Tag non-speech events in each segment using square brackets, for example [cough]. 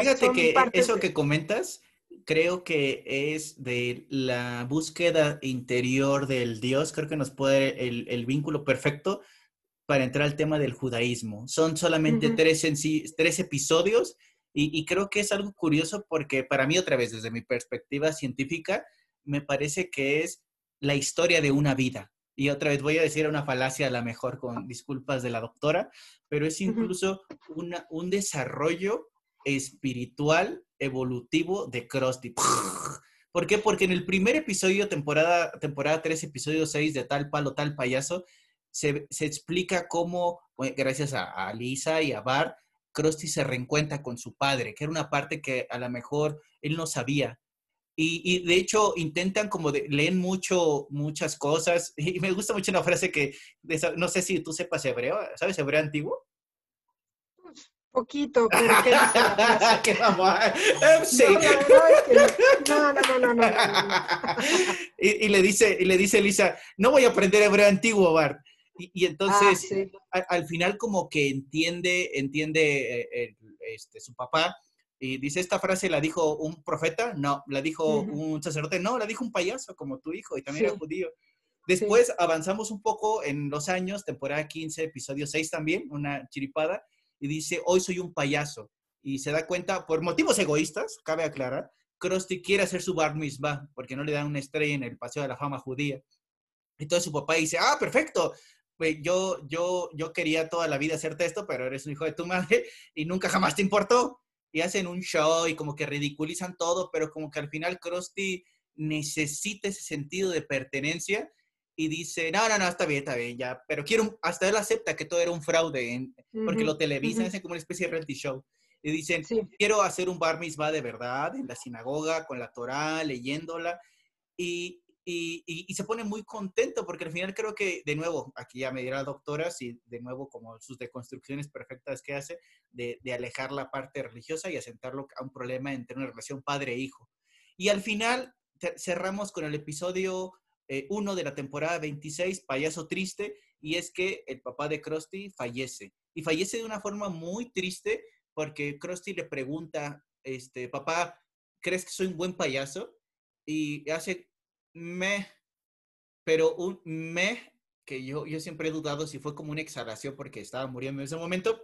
Fíjate que eso que comentas, creo que es de la búsqueda interior del Dios, creo que nos puede el, el vínculo perfecto para entrar al tema del judaísmo. Son solamente tres, tres episodios y, y, creo que es algo curioso porque para mí, otra vez, desde mi perspectiva científica, me parece que es la historia de una vida. Y otra vez voy a decir una falacia a la mejor con disculpas de la doctora, pero es incluso una, un desarrollo espiritual evolutivo de Krusty. ¿Por? Porque en el primer episodio, temporada, temporada 3, episodio 6 de Tal Palo, Tal Payaso, se, se explica cómo, gracias a, Lisa y a Bart, Krusty se reencuentra con su padre, que era una parte que a lo mejor él no sabía. Y, y de hecho intentan como de, leen mucho, muchas cosas. [laughs] Y me gusta mucho una frase que, no sé si tú sepas hebreo, ¿sabes hebreo antiguo? Poquito, pero ¿qué dice la. Sí. No, no, no, no, no, [laughs] y, y, le dice, y le dice Lisa, no voy a aprender hebreo antiguo, Bart. Y, entonces, ah, al, final como que entiende, entiende eh, este, su papá y dice, ¿esta frase la dijo un profeta? No, la dijo un sacerdote, no, la dijo un payaso como tu hijo y también era judío. Después avanzamos un poco en los años, temporada 15, episodio 6 también, una chiripada, y dice, hoy soy un payaso. Y se da cuenta, por motivos egoístas, cabe aclarar, Krusty quiere hacer su bar mitzvah, porque no le dan una estrella en el Paseo de la Fama judía. Entonces su papá dice, ah, perfecto, yo, yo, yo quería toda la vida hacerte esto, pero eres un hijo de tu madre y nunca jamás te importó. Y hacen un show y como que ridiculizan todo, pero como que al final Krusty necesita ese sentido de pertenencia y dice, no, no, no, está bien, está bien, ya, pero quiero, hasta él acepta que todo era un fraude, porque lo televisan, hacen como una especie de reality show. Y dicen, quiero hacer un bar mitzvah de verdad en la sinagoga, con la Torah, leyéndola. Y, y, se pone muy contento porque al final creo que, de nuevo, aquí ya me dirá la doctora, si de nuevo como sus deconstrucciones perfectas que hace, de, alejar la parte religiosa y asentarlo a un problema entre una relación padre-hijo. Y al final cerramos con el episodio 1 eh, de la temporada 26, Payaso Triste, y es que el papá de Krusty fallece. Y fallece de una forma muy triste porque Krusty le pregunta, este, papá, ¿crees que soy un buen payaso? Y hace me, pero un me que yo, yo siempre he dudado si fue como una exhalación porque estaba muriendo en ese momento,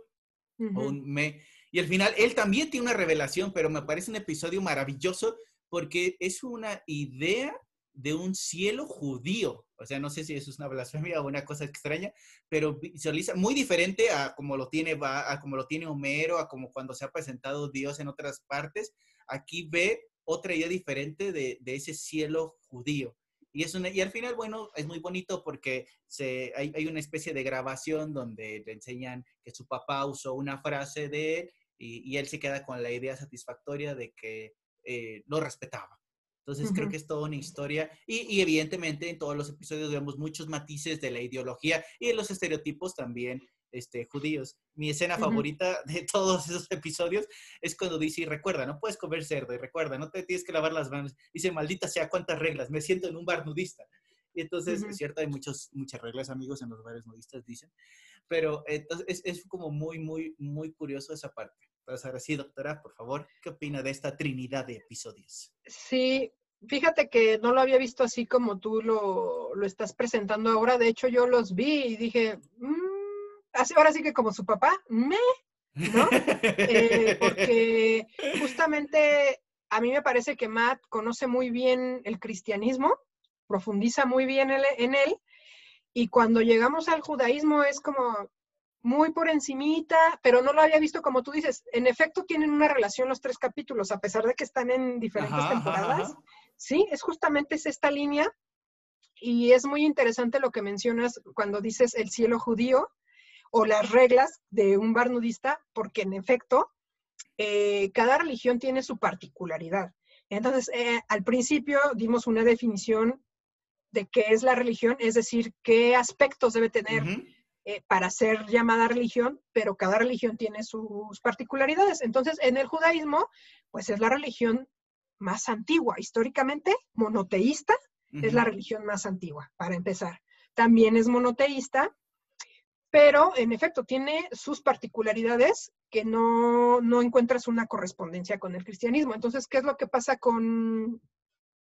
o un me. Y al final, él también tiene una revelación, pero me parece un episodio maravilloso porque es una idea de un cielo judío. O sea, no sé si eso es una blasfemia o una cosa extraña, pero visualiza muy diferente a como lo tiene, como lo tiene Homero, a como cuando se ha presentado Dios en otras partes. Aquí ve otra idea diferente de, de ese cielo judío. Y, es una, y al final, bueno, es muy bonito porque se, hay, hay, una especie de grabación donde le enseñan que su papá usó una frase de él y, y él se queda con la idea satisfactoria de que eh, lo respetaba. Entonces creo que es toda una historia y, y, evidentemente en todos los episodios vemos muchos matices de la ideología y de los estereotipos también este, judíos. Mi escena favorita [laughs] de todos esos episodios es cuando dice, y recuerda, no puedes comer cerdo, y recuerda, no te tienes que lavar las manos. Dice, maldita sea, cuántas reglas, me siento en un bar nudista. Y entonces, es cierto, hay muchos, muchas reglas, amigos, en los bares nudistas, dicen. Pero entonces es, es, como muy, muy, muy curioso esa parte. Entonces, ahora sí, doctora, por favor, ¿qué opina de esta trinidad de episodios? Sí, fíjate que no lo había visto así como tú lo, lo estás presentando ahora. De hecho, yo los vi y dije, mmm, así, ahora sí que como su papá, me, ¿no? Eh, porque justamente a mí me parece que Matt conoce muy bien el cristianismo, profundiza muy bien en él, y cuando llegamos al judaísmo es como muy por encimita, pero no lo había visto como tú dices. En efecto tienen una relación los tres capítulos, a pesar de que están en diferentes temporadas. Sí, es justamente es esta línea. Y es muy interesante lo que mencionas cuando dices el cielo judío, o las reglas de un bar nudista, porque en efecto, eh, cada religión tiene su particularidad. Entonces, eh, al principio dimos una definición de qué es la religión, es decir, qué aspectos debe tener eh, para ser llamada religión, pero cada religión tiene sus particularidades. Entonces, en el judaísmo, pues es la religión más antigua, históricamente monoteísta, es la religión más antigua, para empezar. También es monoteísta pero en efecto tiene sus particularidades que no, no encuentras una correspondencia con el cristianismo. Entonces, ¿qué es lo que pasa con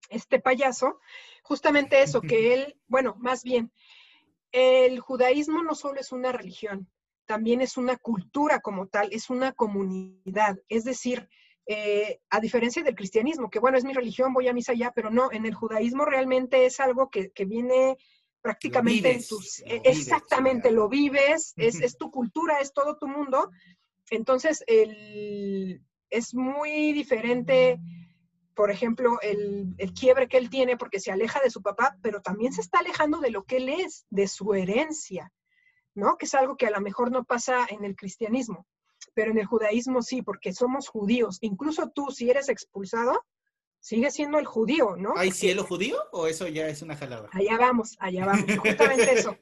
este payaso? Justamente eso, que [laughs] él, bueno, más bien, el judaísmo no solo es una religión, también es una cultura como tal, es una comunidad. Es decir, eh, a diferencia del cristianismo, que bueno, es mi religión, voy a misa ya, pero no, en el judaísmo realmente es algo que, que viene prácticamente en tus... E, exactamente, lo vives, es, es, tu cultura, es todo tu mundo. Entonces, el, es muy diferente, por ejemplo, el, el, quiebre que él tiene porque se aleja de su papá, pero también se está alejando de lo que él es, de su herencia, ¿no? Que es algo que a lo mejor no pasa en el cristianismo, pero en el judaísmo sí, porque somos judíos. Incluso tú, si eres expulsado, sigue siendo el judío, ¿no? ¿Hay cielo judío o eso ya es una jalada? Allá vamos, allá vamos, justamente eso.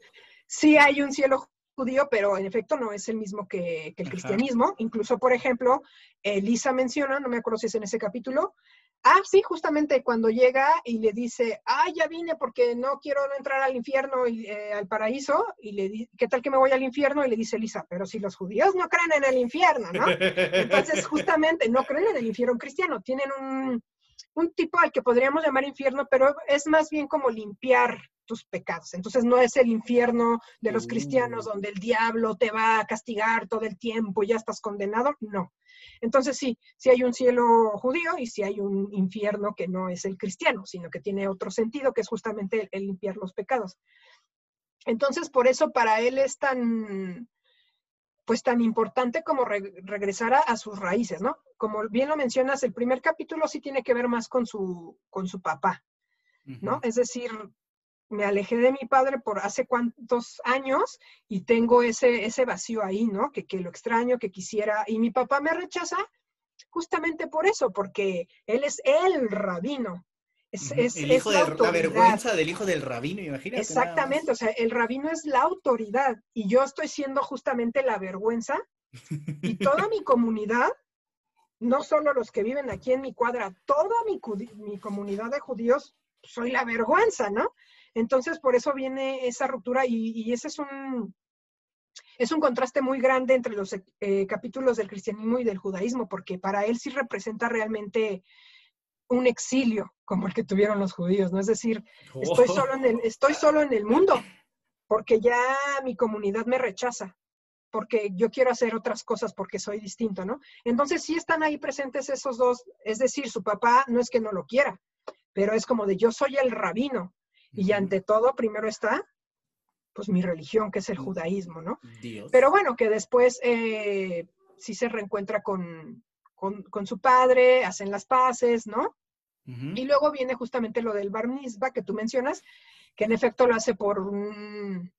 Sí hay un cielo judío, pero en efecto no es el mismo que, el cristianismo. Incluso, por ejemplo, Elisa menciona, no me acuerdo si es en ese capítulo, ah, sí, justamente cuando llega y le dice, ah, ya vine porque no quiero entrar al infierno y eh, al paraíso, y le dice, ¿qué tal que me voy al infierno? Y le dice Elisa, pero si los judíos no creen en el infierno, ¿no? Entonces, [laughs] justamente, no creen en el infierno cristiano, tienen un, un tipo al que podríamos llamar infierno, pero es más bien como limpiar tus pecados. Entonces no es el infierno de los cristianos mm. donde el diablo te va a castigar todo el tiempo y ya estás condenado, no. Entonces sí, sí hay un cielo judío y sí hay un infierno que no es el cristiano, sino que tiene otro sentido, que es justamente el limpiar los pecados. Entonces, por eso para él es tan, pues tan importante como regresar a, sus raíces, ¿no? Como bien lo mencionas, el primer capítulo sí tiene que ver más con su, con su papá, ¿no? Es decir, me alejé de mi padre por hace cuántos años y tengo ese, ese vacío ahí, ¿no? Que, que lo extraño, que quisiera, y mi papá me rechaza justamente por eso, porque él es el rabino, es, el hijo de, la vergüenza del hijo del rabino, imagínate. Exactamente, o sea, el rabino es la autoridad y yo estoy siendo justamente la vergüenza y toda mi [laughs] comunidad, no solo los que viven aquí en mi cuadra, toda mi, mi comunidad de judíos, soy la vergüenza, ¿no? Entonces, por eso viene esa ruptura y, ese es un, es un contraste muy grande entre los eh, capítulos del cristianismo y del judaísmo, porque para él sí representa realmente un exilio como el que tuvieron los judíos, ¿no? Es decir, estoy, oh. solo en el, estoy solo en el mundo porque ya mi comunidad me rechaza, porque yo quiero hacer otras cosas porque soy distinto, ¿no? Entonces sí están ahí presentes esos dos, es decir, su papá no es que no lo quiera, pero es como de yo soy el rabino y ante todo primero está pues mi religión, que es el judaísmo, ¿no? Pero bueno, que después eh, sí se reencuentra con, con, su padre, hacen las paces, ¿no? Y luego viene justamente lo del bar que tú mencionas, que en efecto lo hace por un,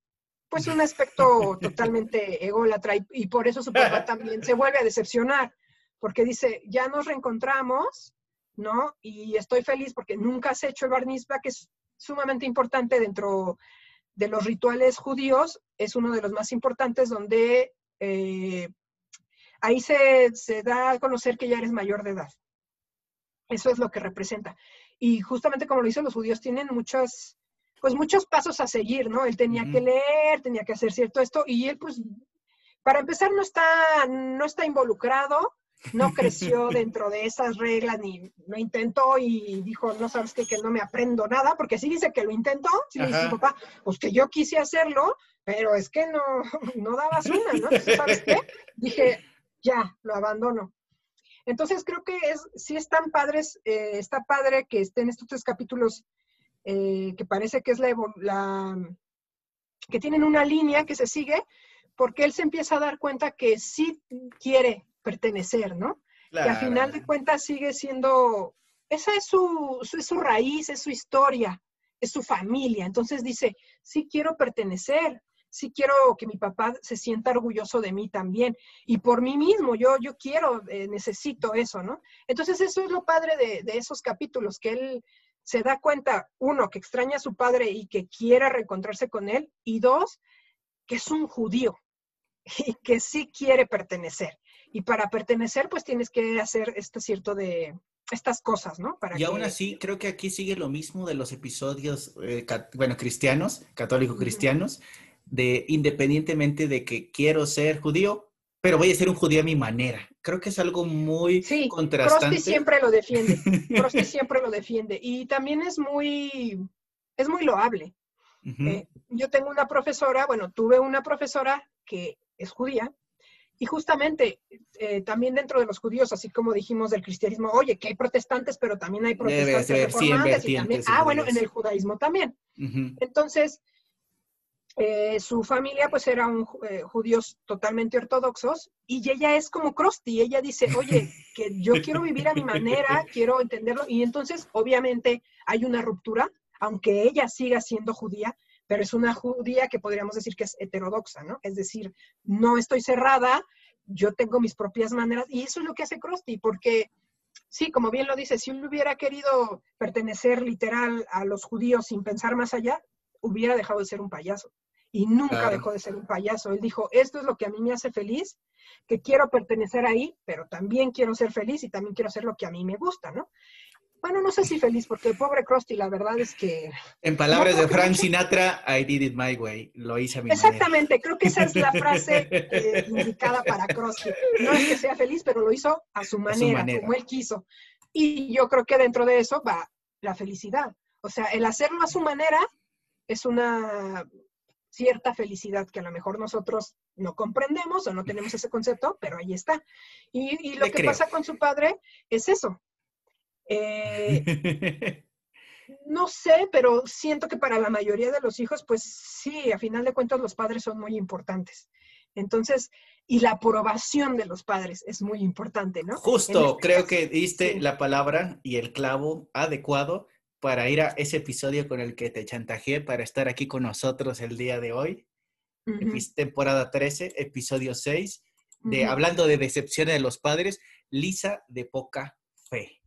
pues un aspecto [laughs] totalmente ególatra y, y por eso su papá [laughs] también se vuelve a decepcionar, porque dice, ya nos reencontramos, ¿no? Y estoy feliz porque nunca has hecho el bar que es sumamente importante dentro de los rituales judíos, es uno de los más importantes donde eh, ahí se, da a conocer que ya eres mayor de edad. Eso es lo que representa. Y justamente como lo dicen los judíos, tienen muchos, pues muchos pasos a seguir, ¿no? Él tenía que leer, tenía que hacer cierto esto, y él, pues, para empezar, no está, no está involucrado, no creció dentro de esas reglas, ni lo intentó y dijo, no sabes qué, que no me aprendo nada, porque sí dice que lo intentó, sí dice su papá, pues que yo quise hacerlo, pero es que no, [laughs] no dabas una, ¿no? ¿sabes qué? Dije, ya, lo abandono. Entonces creo que es, sí están padres, eh, está padre que estén estos tres capítulos eh, que parece que es la, la, que tienen una línea que se sigue, porque él se empieza a dar cuenta que sí quiere pertenecer, ¿no? Que a final de cuentas sigue siendo, esa es su, es su raíz, es su historia, es su familia. Entonces dice, sí quiero pertenecer, sí quiero que mi papá se sienta orgulloso de mí también. Y por mí mismo, yo, yo quiero, eh, necesito eso, ¿no? Entonces eso es lo padre de, de, esos capítulos, que él se da cuenta, uno, que extraña a su padre y que quiere reencontrarse con él, y dos, que es un judío [laughs] y que sí quiere pertenecer. Y para pertenecer, pues tienes que hacer este cierto de, estas cosas, ¿no? y aún así, creo que aquí sigue lo mismo de los episodios, eh, bueno, cristianos, católicos cristianos, de independientemente de que quiero ser judío, pero voy a ser un judío a mi manera. Creo que es algo muy sí, contrastante. siempre lo defiende. [laughs] Prosti siempre lo defiende. Y también es muy, es muy loable. Eh, yo tengo una profesora, bueno, tuve una profesora que es judía, y justamente eh, también dentro de los judíos, así como dijimos del cristianismo, oye, que hay protestantes, pero también hay protestantes reformantes y también, ah, bueno, en el judaísmo también. Entonces, eh, su familia pues eran eh, judíos totalmente ortodoxos y ella es como Krusty, ella dice, oye, que yo quiero vivir a mi manera, [laughs] quiero entenderlo y entonces obviamente hay una ruptura, aunque ella siga siendo judía, pero es una judía que podríamos decir que es heterodoxa, ¿no? Es decir, no estoy cerrada, yo tengo mis propias maneras y eso es lo que hace Krusty, porque sí, como bien lo dice, si él hubiera querido pertenecer literal a los judíos sin pensar más allá, hubiera dejado de ser un payaso y nunca dejó de ser un payaso. Él dijo, esto es lo que a mí me hace feliz, que quiero pertenecer ahí, pero también quiero ser feliz y también quiero hacer lo que a mí me gusta, ¿no? Bueno, no sé si feliz, porque el pobre Krusty, la verdad es que... En palabras de Frank Sinatra, I did it my way, lo hice a mi Exactamente, creo que esa es la [laughs] frase eh, indicada para Krusty. No es que sea feliz, pero lo hizo a su, manera, como él quiso. Y yo creo que dentro de eso va la felicidad. O sea, el hacerlo a su manera es una cierta felicidad que a lo mejor nosotros no comprendemos o no tenemos ese concepto, pero ahí está. Y, lo que pasa con su padre es eso. Eh, [laughs] no sé, pero siento que para la mayoría de los hijos, pues sí, a final de cuentas los padres son muy importantes. Entonces, y la aprobación de los padres es muy importante, ¿no? Justo, este creo que diste la palabra y el clavo adecuado para ir a ese episodio con el que te chantajeé para estar aquí con nosotros el día de hoy. Temporada 13, episodio 6, de hablando de decepción de los padres, Lisa de poca fe.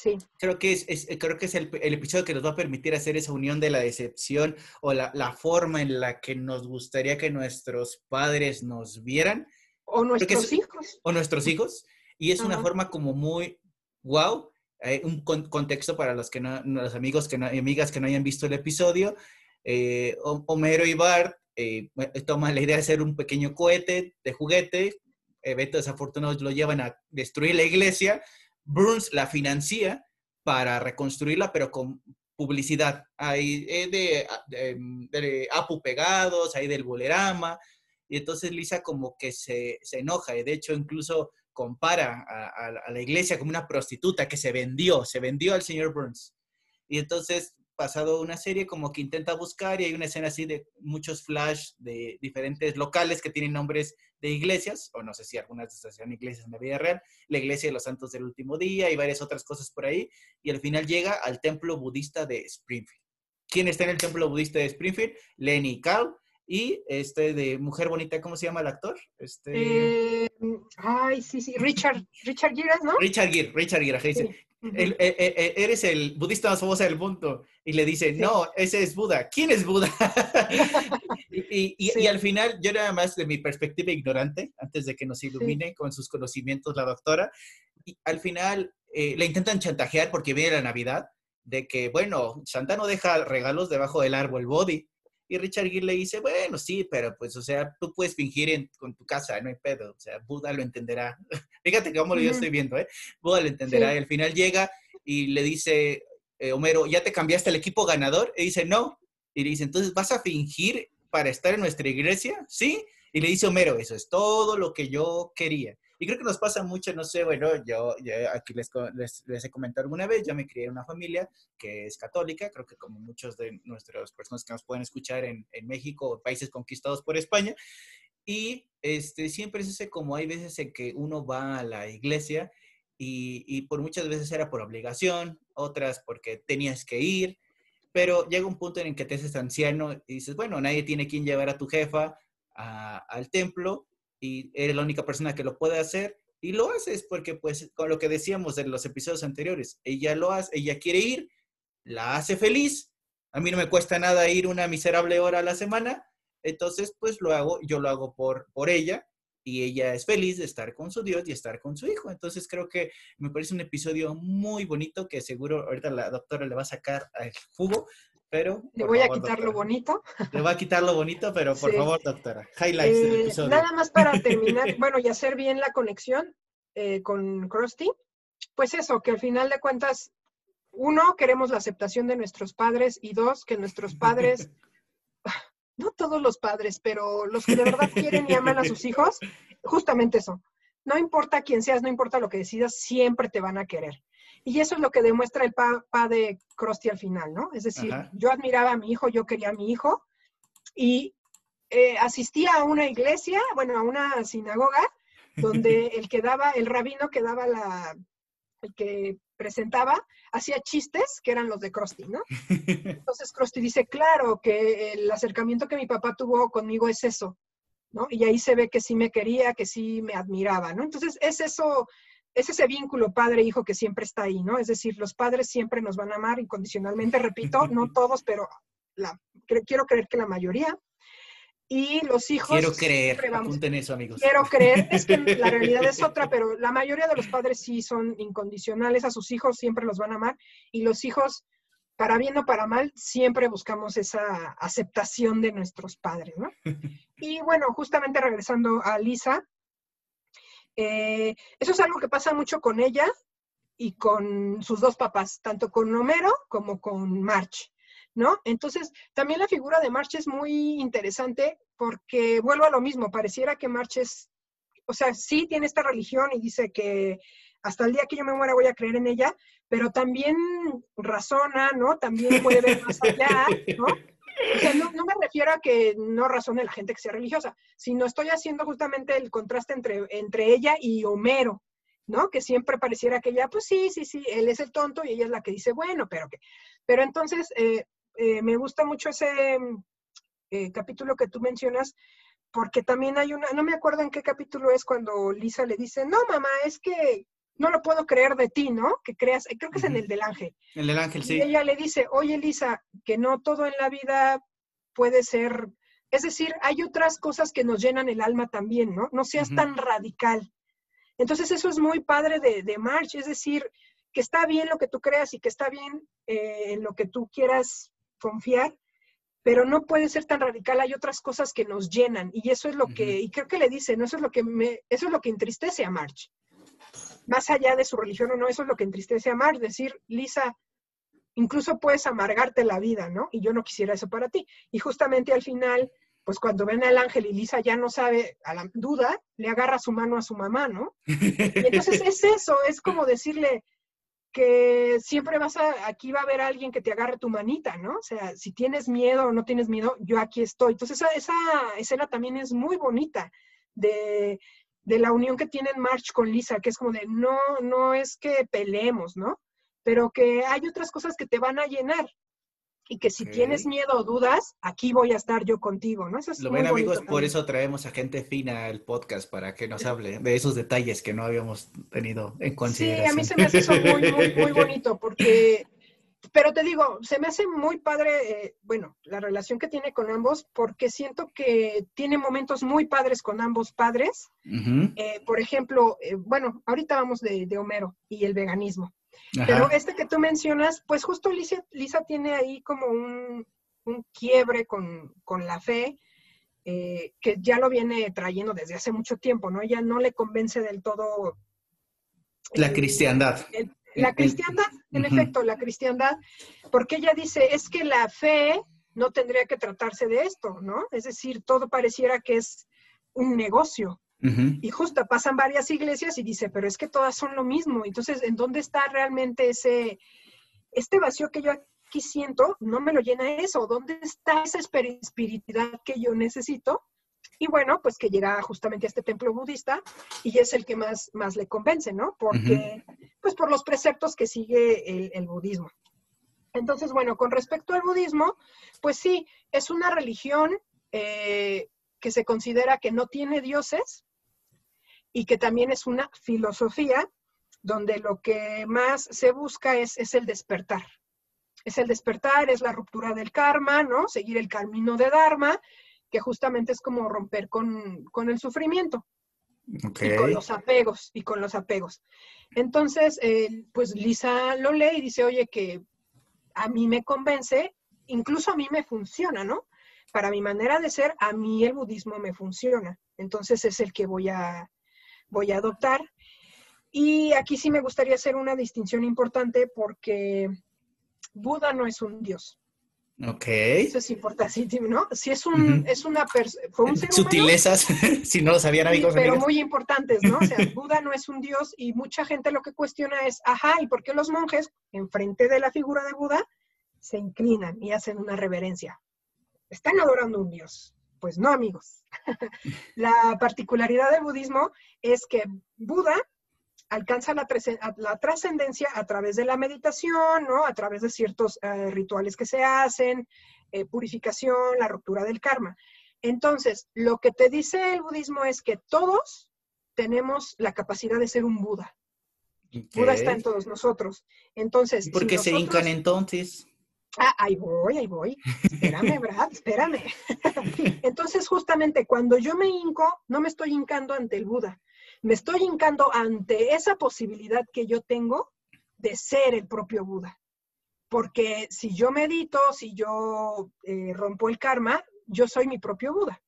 Sí. Creo que es, creo que es el, episodio que nos va a permitir hacer esa unión de la decepción o la, forma en la que nos gustaría que nuestros padres nos vieran. O nuestros hijos. O nuestros hijos. Y es una forma como muy wow eh, un contexto para los que no, los amigos que no, y amigas que no hayan visto el episodio. Eh, Homero y Bart eh, toman la idea de hacer un pequeño cohete de juguete. Eventos desafortunados lo llevan a destruir la iglesia. Burns la financia para reconstruirla, pero con publicidad. Hay de, de, Apu pegados, hay del bolerama. Y entonces Lisa como que se, se enoja. Y de hecho, incluso compara a, la iglesia como una prostituta que se vendió, se vendió al señor Burns. Y entonces, pasado una serie, como que intenta buscar y hay una escena así de muchos flash de diferentes locales que tienen nombres de iglesias, o no sé si algunas de estas sean iglesias en la vida real, la iglesia de los santos del último día y varias otras cosas por ahí, y al final llega al templo budista de Springfield. ¿Quién está en el templo budista de Springfield? Lenny Cal, y este de Mujer Bonita, ¿cómo se llama el actor? Este... Eh, ay, sí, sí, Richard, Richard Gere, ¿no? Richard Gere, Richard Gere, dice, eh, eh, eres el budista más famoso del mundo. Y le dice, no, ese es Buda. ¿Quién es Buda? [laughs] y, y, al final, yo nada más de mi perspectiva ignorante, antes de que nos ilumine con sus conocimientos la doctora, y al final le intentan chantajear porque viene la Navidad, de que, bueno, Santa no deja regalos debajo del árbol body. Y Richard Gere le dice, bueno, sí, pero pues, o sea, tú puedes fingir en, con tu casa, no hay pedo, o sea, Buda lo entenderá. [laughs] Fíjate cómo lo yo estoy viendo, ¿eh? Buda lo entenderá. Y al final llega y le dice, eh, Homero, ¿ya te cambiaste el equipo ganador? Y dice, no. Y le dice, entonces, ¿vas a fingir para estar en nuestra iglesia? Sí. Y le dice Homero, eso es todo lo que yo quería. Y creo que nos pasa mucho, no sé, bueno, yo, aquí les, les, he comentado alguna vez, yo me crié en una familia que es católica, creo que como muchos de nuestras personas que nos pueden escuchar en, en México o países conquistados por España, y este, siempre es ese como hay veces en que uno va a la iglesia y, y por muchas veces era por obligación, otras porque tenías que ir, pero llega un punto en el que te haces anciano y dices, bueno, nadie tiene quien llevar a tu jefa al templo, y eres la única persona que lo puede hacer y lo haces porque pues con lo que decíamos en los episodios anteriores, ella lo hace, ella quiere ir, la hace feliz, a mí no me cuesta nada ir una miserable hora a la semana, entonces pues lo hago, yo lo hago por, por ella y ella es feliz de estar con su Dios y estar con su hijo. Entonces creo que me parece un episodio muy bonito que seguro ahorita la doctora le va a sacar el jugo pero... Le voy a quitar lo bonito. Le voy a quitar lo bonito, pero por favor, doctora, highlights del Eh, episodio. Nada más para [laughs] terminar, bueno, y hacer bien la conexión eh, con Krusty, pues eso, que al final de cuentas, uno, queremos la aceptación de nuestros padres y dos, que nuestros padres, [laughs] no todos los padres, pero los que de verdad quieren y aman a sus hijos, justamente eso. No importa quién seas, no importa lo que decidas, siempre te van a querer. Y eso es lo que demuestra el papá de Krusty al final, ¿no? Es decir, Ajá. yo admiraba a mi hijo, yo quería a mi hijo y eh, asistía a una iglesia, bueno, a una sinagoga, donde [laughs] el que daba, el rabino que daba la, el que presentaba, hacía chistes que eran los de Krusty, ¿no? [laughs] Entonces Krusty dice, claro, que el acercamiento que mi papá tuvo conmigo es eso, ¿no? Y ahí se ve que sí me quería, que sí me admiraba, ¿no? Entonces es eso, es ese vínculo padre-hijo que siempre está ahí, ¿no? Es decir, los padres siempre nos van a amar incondicionalmente, repito, no [laughs] todos, pero la, cre- quiero creer que la mayoría. Y los hijos... Quiero creer, vamos- apunten eso, amigos. Quiero creer, es que [laughs] la realidad es otra, pero la mayoría de los padres sí son incondicionales a sus hijos, siempre los van a amar, y los hijos, para bien o para mal, siempre buscamos esa aceptación de nuestros padres, ¿no? [laughs] Y bueno, justamente regresando a Lisa, eh, eso es algo que pasa mucho con ella y con sus dos papás, tanto con Homero como con March, ¿no? Entonces, también la figura de March es muy interesante porque vuelvo a lo mismo, pareciera que March es, o sea, sí tiene esta religión y dice que hasta el día que yo me muera voy a creer en ella, pero también razona, ¿no? También puede ver más allá, ¿no? Sea, no, no me refiero a que no razone la gente que sea religiosa, sino estoy haciendo justamente el contraste entre, entre ella y Homero, ¿no? Que siempre pareciera que ella, pues sí, sí, sí, él es el tonto y ella es la que dice, bueno, pero que. Pero entonces, eh, eh, me gusta mucho ese eh, capítulo que tú mencionas, porque también hay una, no me acuerdo en qué capítulo es cuando Lisa le dice, no, mamá, es que no lo puedo creer de ti, ¿no? Que creas, creo que es en el del ángel. El del ángel, Y sí. ella le dice, oye Lisa, que no todo en la vida puede ser, es decir, hay otras cosas que nos llenan el alma también, ¿no? No seas tan radical. Entonces eso es muy padre de, de March, es decir, que está bien lo que tú creas y que está bien eh, en lo que tú quieras confiar, pero no puede ser tan radical, hay otras cosas que nos llenan y eso es lo que, y creo que le dice, ¿no? Eso es lo que me, eso es lo que entristece a March. Más allá de su religión o no, eso es lo que entristece a March, decir, Lisa, incluso puedes amargarte la vida, ¿no? Y yo no quisiera eso para ti. Y justamente al final, pues cuando ven al ángel y Lisa ya no sabe, a la duda, le agarra su mano a su mamá, ¿no? Y entonces es eso, es como decirle que siempre vas a, aquí va a haber alguien que te agarre tu manita, ¿no? O sea, si tienes miedo o no tienes miedo, yo aquí estoy. Entonces esa, esa escena también es muy bonita de, de la unión que tienen March con Lisa, que es como de, no, no es que peleemos, ¿no? Pero que hay otras cosas que te van a llenar. Y que si tienes miedo o dudas, aquí voy a estar yo contigo, ¿no? Eso es Lo ven, amigos, por eso traemos a gente fina al podcast para que nos hable de esos detalles que no habíamos tenido en Sí, consideración. a mí se me hace eso muy, muy, muy bonito, porque, pero te digo, se me hace muy padre, eh, bueno, la relación que tiene con ambos, porque siento que tiene momentos muy padres con ambos padres. Eh, por ejemplo, eh, bueno, ahorita vamos de, de Homero y el veganismo, ajá. pero este que tú mencionas, pues justo Lisa, Lisa tiene ahí como un, un quiebre con, con la fe. que ya lo viene trayendo desde hace mucho tiempo, ¿no? Ella no le convence del todo La cristiandad. el- la cristiandad, en efecto, la cristiandad, porque ella dice, es que la fe no tendría que tratarse de esto, ¿no? Es decir, todo pareciera que es un negocio. Y justo pasan varias iglesias y dice, pero es que todas son lo mismo. Entonces, ¿en dónde está realmente ese, este vacío que yo aquí siento? No me lo llena eso. ¿Dónde está esa espiri- espiritualidad que yo necesito? Y bueno, pues que llega justamente a este templo budista y es el que más, más le convence, ¿no? Porque, pues por los preceptos que sigue el, el budismo. Entonces, bueno, con respecto al budismo, pues sí, es una religión eh, que se considera que no tiene dioses y que también es una filosofía donde lo que más se busca es, es el despertar. Es el despertar, es la ruptura del karma, ¿no? Seguir el camino de Dharma, que justamente es como romper con, con el sufrimiento y con los apegos, y con los apegos. Entonces, eh, pues Lisa lo lee y dice, oye, que a mí me convence incluso a mí me funciona, ¿no? Para mi manera de ser, a mí el budismo me funciona. Entonces es el que voy a, voy a adoptar. Y aquí sí me gustaría hacer una distinción importante porque Buda no es un dios. Ok. Eso es importante, ¿no? Si es un, es una fue un ser Sutilezas, [laughs] si no lo sabían amigos. pero muy importantes, ¿no? O sea, [laughs] Buda no es un dios y mucha gente lo que cuestiona es, ajá, ¿y por qué los monjes, enfrente de la figura de Buda, se inclinan y hacen una reverencia? Están adorando a un dios. Pues no, amigos. [laughs] la particularidad del budismo es que Buda alcanza la, trascendencia a través de la meditación, ¿no? A través de ciertos eh, rituales que se hacen, eh, purificación, la ruptura del karma. Entonces, lo que te dice el budismo es que todos tenemos la capacidad de ser un Buda. Buda está en todos nosotros. Entonces, ¿por qué se hincan entonces? Ah, ahí voy, ahí voy. Espérame, [laughs] Brad, espérame. [laughs] Entonces, justamente cuando yo me hinco, no me estoy hincando ante el Buda, me estoy hincando ante esa posibilidad que yo tengo de ser el propio Buda. Porque si yo medito, si yo eh, rompo el karma, yo soy mi propio Buda.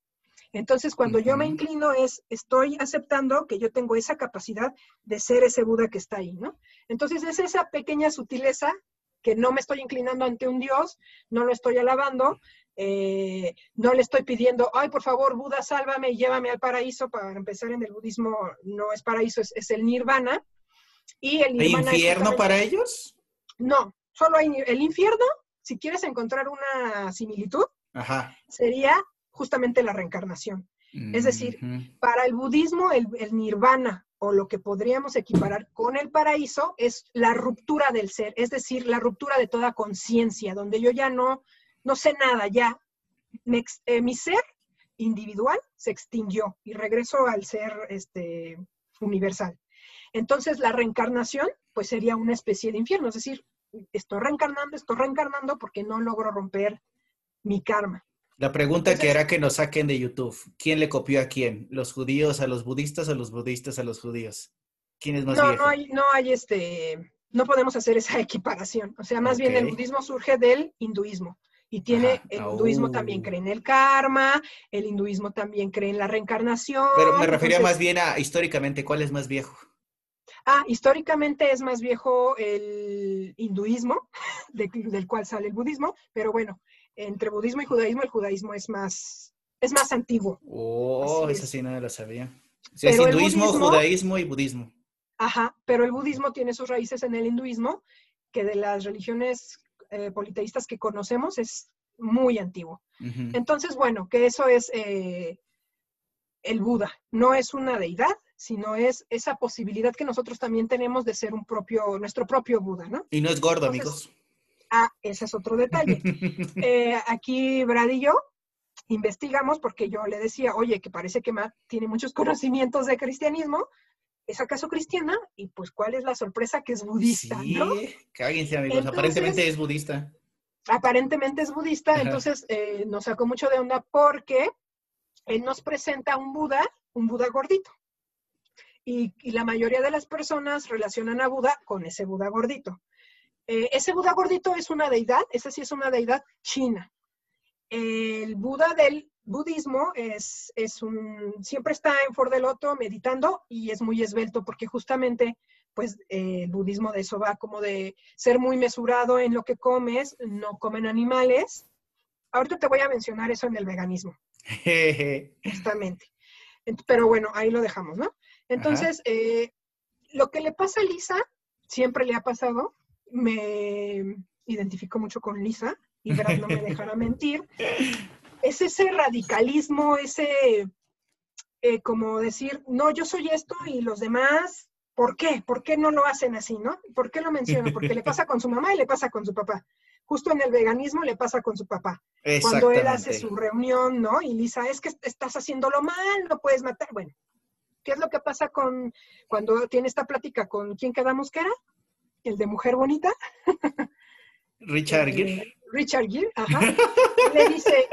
Entonces, cuando yo me inclino es, estoy aceptando que yo tengo esa capacidad de ser ese Buda que está ahí, ¿no? Entonces, es esa pequeña sutileza que no me estoy inclinando ante un Dios, no lo estoy alabando, eh, no le estoy pidiendo, ay, por favor, Buda, sálvame y llévame al paraíso. Para empezar, en el budismo no es paraíso, es, el nirvana. Y el ¿Hay infierno para ellos? No, solo hay el infierno. Si quieres encontrar una similitud, sería justamente la reencarnación. Es decir, para el budismo, el, el, nirvana o lo que podríamos equiparar con el paraíso es la ruptura del ser, es decir, la ruptura de toda conciencia, donde yo ya no no sé nada, ya eh, mi ser individual se extinguió y regreso al ser este, universal. Entonces la reencarnación pues sería una especie de infierno, es decir, estoy reencarnando, estoy reencarnando porque no logro romper mi karma. La pregunta que era que nos saquen de YouTube, ¿quién le copió a quién? ¿Los judíos a los budistas o los budistas a los judíos? ¿Quién es más no, No hay, no hay este, no podemos hacer esa [laughs] equiparación. O sea, más bien el budismo surge del hinduismo. Y tiene, el hinduismo también cree en el karma, el hinduismo también cree en la reencarnación. Pero me refería más bien a históricamente, ¿cuál es más viejo? Ah, históricamente es más viejo el hinduismo, [laughs] del cual sale el budismo, pero bueno, entre budismo y judaísmo, el judaísmo es más, es más antiguo. Oh, eso sí no lo sabía. es hinduismo, judaísmo y budismo. Ajá, pero el budismo tiene sus raíces en el hinduismo, que de las religiones eh, politeístas que conocemos es muy antiguo. Entonces, bueno, que eso es eh, el Buda. No es una deidad, sino es esa posibilidad que nosotros también tenemos de ser un propio, nuestro propio Buda, ¿no? Y no es gordo, amigos. Ah, ese es otro detalle. [laughs] Eh, aquí Brad y yo investigamos porque yo le decía, oye, que parece que Matt tiene muchos conocimientos de cristianismo, ¿es acaso cristiana? Y pues, ¿cuál es la sorpresa que es budista? Sí, ¿no? cáguense, amigos. aparentemente es budista. Aparentemente es budista, entonces eh, nos sacó mucho de onda porque él nos presenta un Buda, un Buda gordito. Y, la mayoría de las personas relacionan a Buda con ese Buda gordito. Eh, ese Buda gordito es una deidad, esa sí es una deidad china. El Buda del budismo es, es un, siempre está en For del Loto meditando y es muy esbelto porque justamente pues eh, el budismo de eso va como de ser muy mesurado en lo que comes, no comen animales. Ahorita te voy a mencionar eso en el veganismo. [laughs] justamente. Pero bueno, ahí lo dejamos, ¿no? Entonces, eh, lo que le pasa a Lisa, siempre le ha pasado, me identifico mucho con Lisa, y Brad no me dejará [laughs] mentir, es ese radicalismo, ese eh, como decir, no, yo soy esto y los demás, ¿por qué? ¿Por qué no lo hacen así, no? ¿Por qué lo menciono? [laughs] Porque le pasa con su mamá y le pasa con su papá. Justo en el veganismo le pasa con su papá. Cuando él hace su reunión, ¿no? Y Lisa, es que estás haciéndolo mal, no puedes matar. Bueno, ¿qué es lo que pasa con cuando tiene esta plática con quién quedamos que era? El de mujer bonita. [laughs] Richard eh, Gere. Richard Gere, ajá. [laughs] le dice,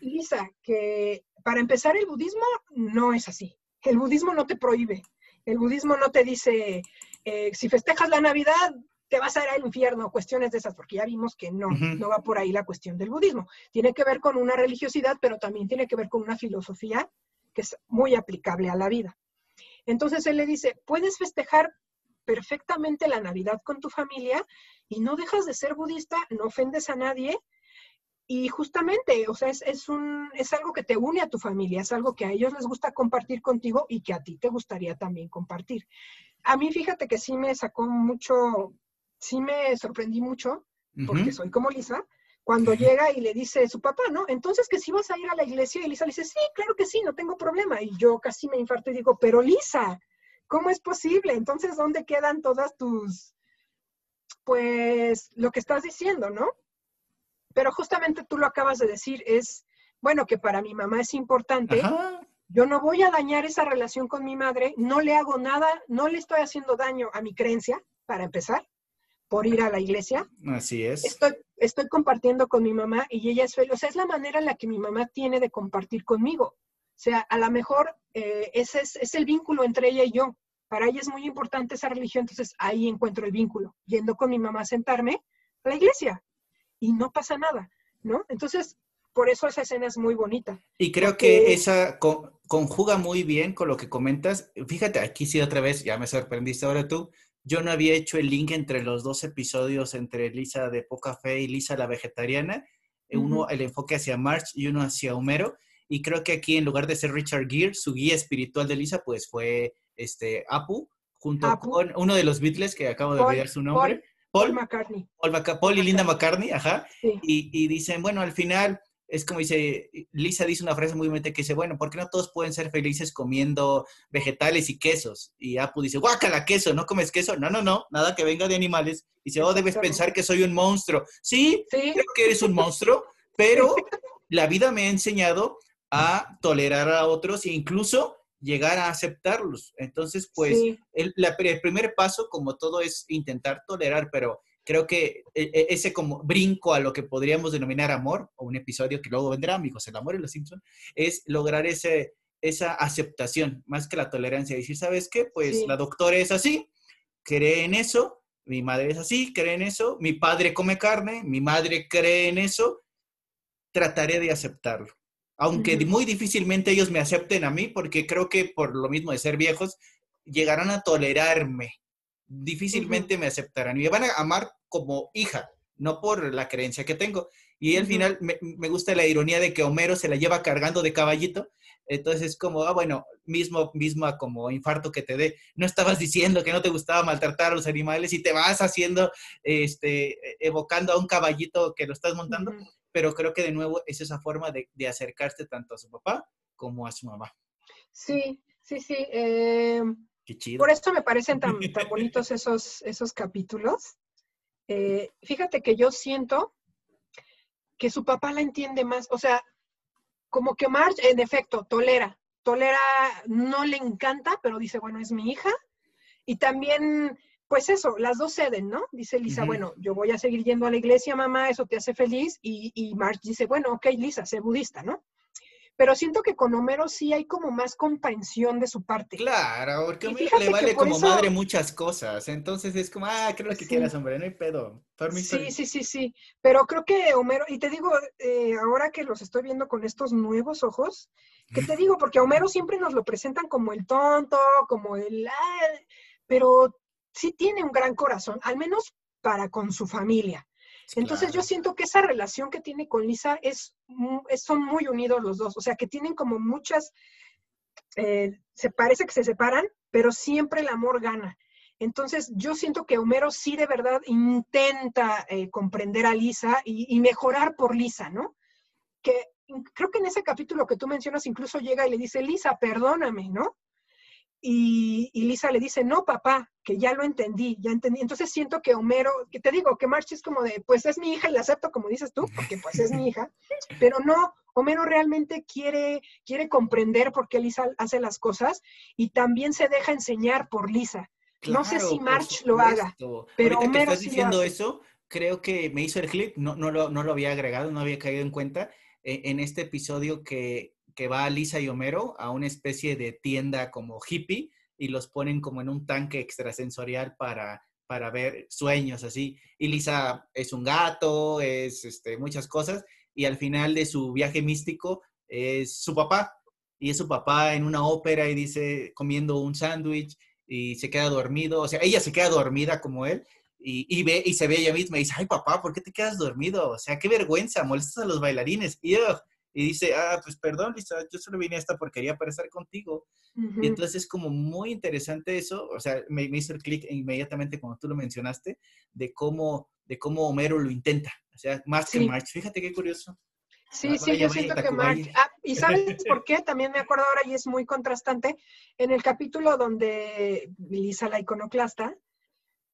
Lisa, que para empezar el budismo no es así. El budismo no te prohíbe. El budismo no te dice, eh, si festejas la Navidad, te vas a ir al infierno, cuestiones de esas, porque ya vimos que no, no va por ahí la cuestión del budismo. Tiene que ver con una religiosidad, pero también tiene que ver con una filosofía que es muy aplicable a la vida. Entonces él le dice, puedes festejar perfectamente la Navidad con tu familia y no dejas de ser budista, no ofendes a nadie. Y justamente, o sea, es, es, un, es algo que te une a tu familia, es algo que a ellos les gusta compartir contigo y que a ti te gustaría también compartir. A mí, fíjate que sí me sacó mucho, sí me sorprendí mucho, porque soy como Lisa, cuando llega y le dice su papá, ¿no? Entonces que si vas a ir a la iglesia y Lisa le dice, sí, claro que sí, no tengo problema. Y yo casi me infarto y digo, pero Lisa, ¿cómo es posible? Entonces, ¿dónde quedan todas tus, pues, lo que estás diciendo, ¿no? Pero justamente tú lo acabas de decir, es, bueno, que para mi mamá es importante. Yo no voy a dañar esa relación con mi madre, no le hago nada, no le estoy haciendo daño a mi creencia, para empezar por ir a la iglesia. Así es. Estoy, estoy compartiendo con mi mamá y ella es feliz. O sea, es la manera en la que mi mamá tiene de compartir conmigo. O sea, a lo mejor eh, ese es, el vínculo entre ella y yo. Para ella es muy importante esa religión, entonces ahí encuentro el vínculo. Yendo con mi mamá a sentarme a la iglesia y no pasa nada, ¿no? Entonces, por eso esa escena es muy bonita. Y creo que esa conjuga muy bien con lo que comentas. Fíjate, aquí sí otra vez, ya me sorprendiste ahora tú, yo no había hecho el link entre los dos episodios, entre Lisa de Poca Fe y Lisa la vegetariana, uno el enfoque hacia March y uno hacia Homero, y creo que aquí en lugar de ser Richard Gere, su guía espiritual de Lisa, pues fue este Apu, junto con uno de los Beatles que acabo de olvidar su nombre. Paul, McCartney. Paul, y Linda McCartney, ajá. Y, y, dicen, bueno, al final es como dice, Lisa dice una frase muy bonita que dice, bueno, ¿por qué no todos pueden ser felices comiendo vegetales y quesos? Y Apu dice, guácala, queso, ¿no comes queso? No, no, no, nada que venga de animales. Y dice, oh, debes pensar que soy un monstruo. Sí, creo que eres un monstruo, pero [laughs] la vida me ha enseñado a tolerar a otros e incluso llegar a aceptarlos. Entonces, pues, el, el primer paso, como todo, es intentar tolerar, pero creo que e, e, ese como brinco a lo que podríamos denominar amor, o un episodio que luego vendrá, amigos, el amor y los Simpson, es lograr ese, esa aceptación, más que la tolerancia. Decir, ¿sabes qué? Pues la doctora es así, cree en eso, mi madre es así, cree en eso, mi padre come carne, mi madre cree en eso, trataré de aceptarlo. Aunque muy difícilmente ellos me acepten a mí, porque creo que por lo mismo de ser viejos, llegarán a tolerarme, difícilmente me aceptarán y me van a amar como hija, no por la creencia que tengo. Y al final me, gusta la ironía de que Homero se la lleva cargando de caballito. Entonces es como, ah, bueno, mismo, misma como infarto que te dé. No estabas diciendo que no te gustaba maltratar a los animales y te vas haciendo, este, evocando a un caballito que lo estás montando. Pero creo que de nuevo es esa forma de, de, acercarte tanto a su papá como a su mamá. Sí, sí, sí. Eh, por esto me parecen tan, [laughs] tan bonitos esos, esos capítulos. Eh, fíjate que yo siento que su papá la entiende más, o sea, como que Marge, en efecto, tolera, tolera, no le encanta, pero dice, bueno, es mi hija. Y también, pues eso, las dos ceden, ¿no? Dice Lisa, bueno, yo voy a seguir yendo a la iglesia, mamá, eso te hace feliz. Y, y Marge dice, bueno, ok, Lisa, sé budista, ¿no? pero siento que con Homero sí hay como más comprensión de su parte. Claro, porque a le vale como madre muchas cosas, entonces es como, ah, creo que quieras, hombre, no hay pedo. Sí, sí, sí, sí, pero creo que Homero, y te digo, eh, ahora que los estoy viendo con estos nuevos ojos, que te digo, porque a Homero siempre nos lo presentan como el tonto, como el, ah", pero sí tiene un gran corazón, al menos para con su familia. Entonces yo siento que esa relación que tiene con Lisa es, son muy unidos los dos, o sea, que tienen como muchas, eh, se parece que se separan, pero siempre el amor gana. Entonces yo siento que Homero sí de verdad intenta eh, comprender a Lisa y, mejorar por Lisa, ¿no? Que creo que en ese capítulo que tú mencionas incluso llega y le dice, Lisa, perdóname, ¿no? Y, Lisa le dice, no, papá, que ya lo entendí, ya entendí. Entonces siento que Homero, que te digo, que March es como de, pues es mi hija y la acepto como dices tú, porque pues es mi hija, [laughs] pero no, Homero realmente quiere, quiere comprender por qué Lisa hace las cosas y también se deja enseñar por Lisa. no sé si March lo haga, pero Homero que estás diciendo eso, creo que me hizo el clip, no, no, lo, no lo había agregado, no había caído en cuenta eh, en este episodio que que va Lisa y Homero a una especie de tienda como hippie y los ponen como en un tanque extrasensorial para, para ver sueños así. Y Lisa es un gato, es este, muchas cosas. Y al final de su viaje místico es su papá. Y es su papá en una ópera y dice, comiendo un sándwich y se queda dormido. O sea, ella se queda dormida como él y, ve, y se ve ella misma y dice, ay papá, ¿por qué te quedas dormido? O sea, qué vergüenza, molestas a los bailarines. Y, y dice, ah, pues perdón, Lisa, yo solo vine a esta porquería para estar contigo. Y entonces es como muy interesante eso, o sea, me, hizo el clic inmediatamente cuando tú lo mencionaste, de cómo, de cómo Homero lo intenta, o sea, más que March. Fíjate qué curioso. Sí, sí, yo siento que March. Ah, y ¿sabes [laughs] por qué? También me acuerdo ahora y es muy contrastante. En el capítulo donde Lisa, la iconoclasta,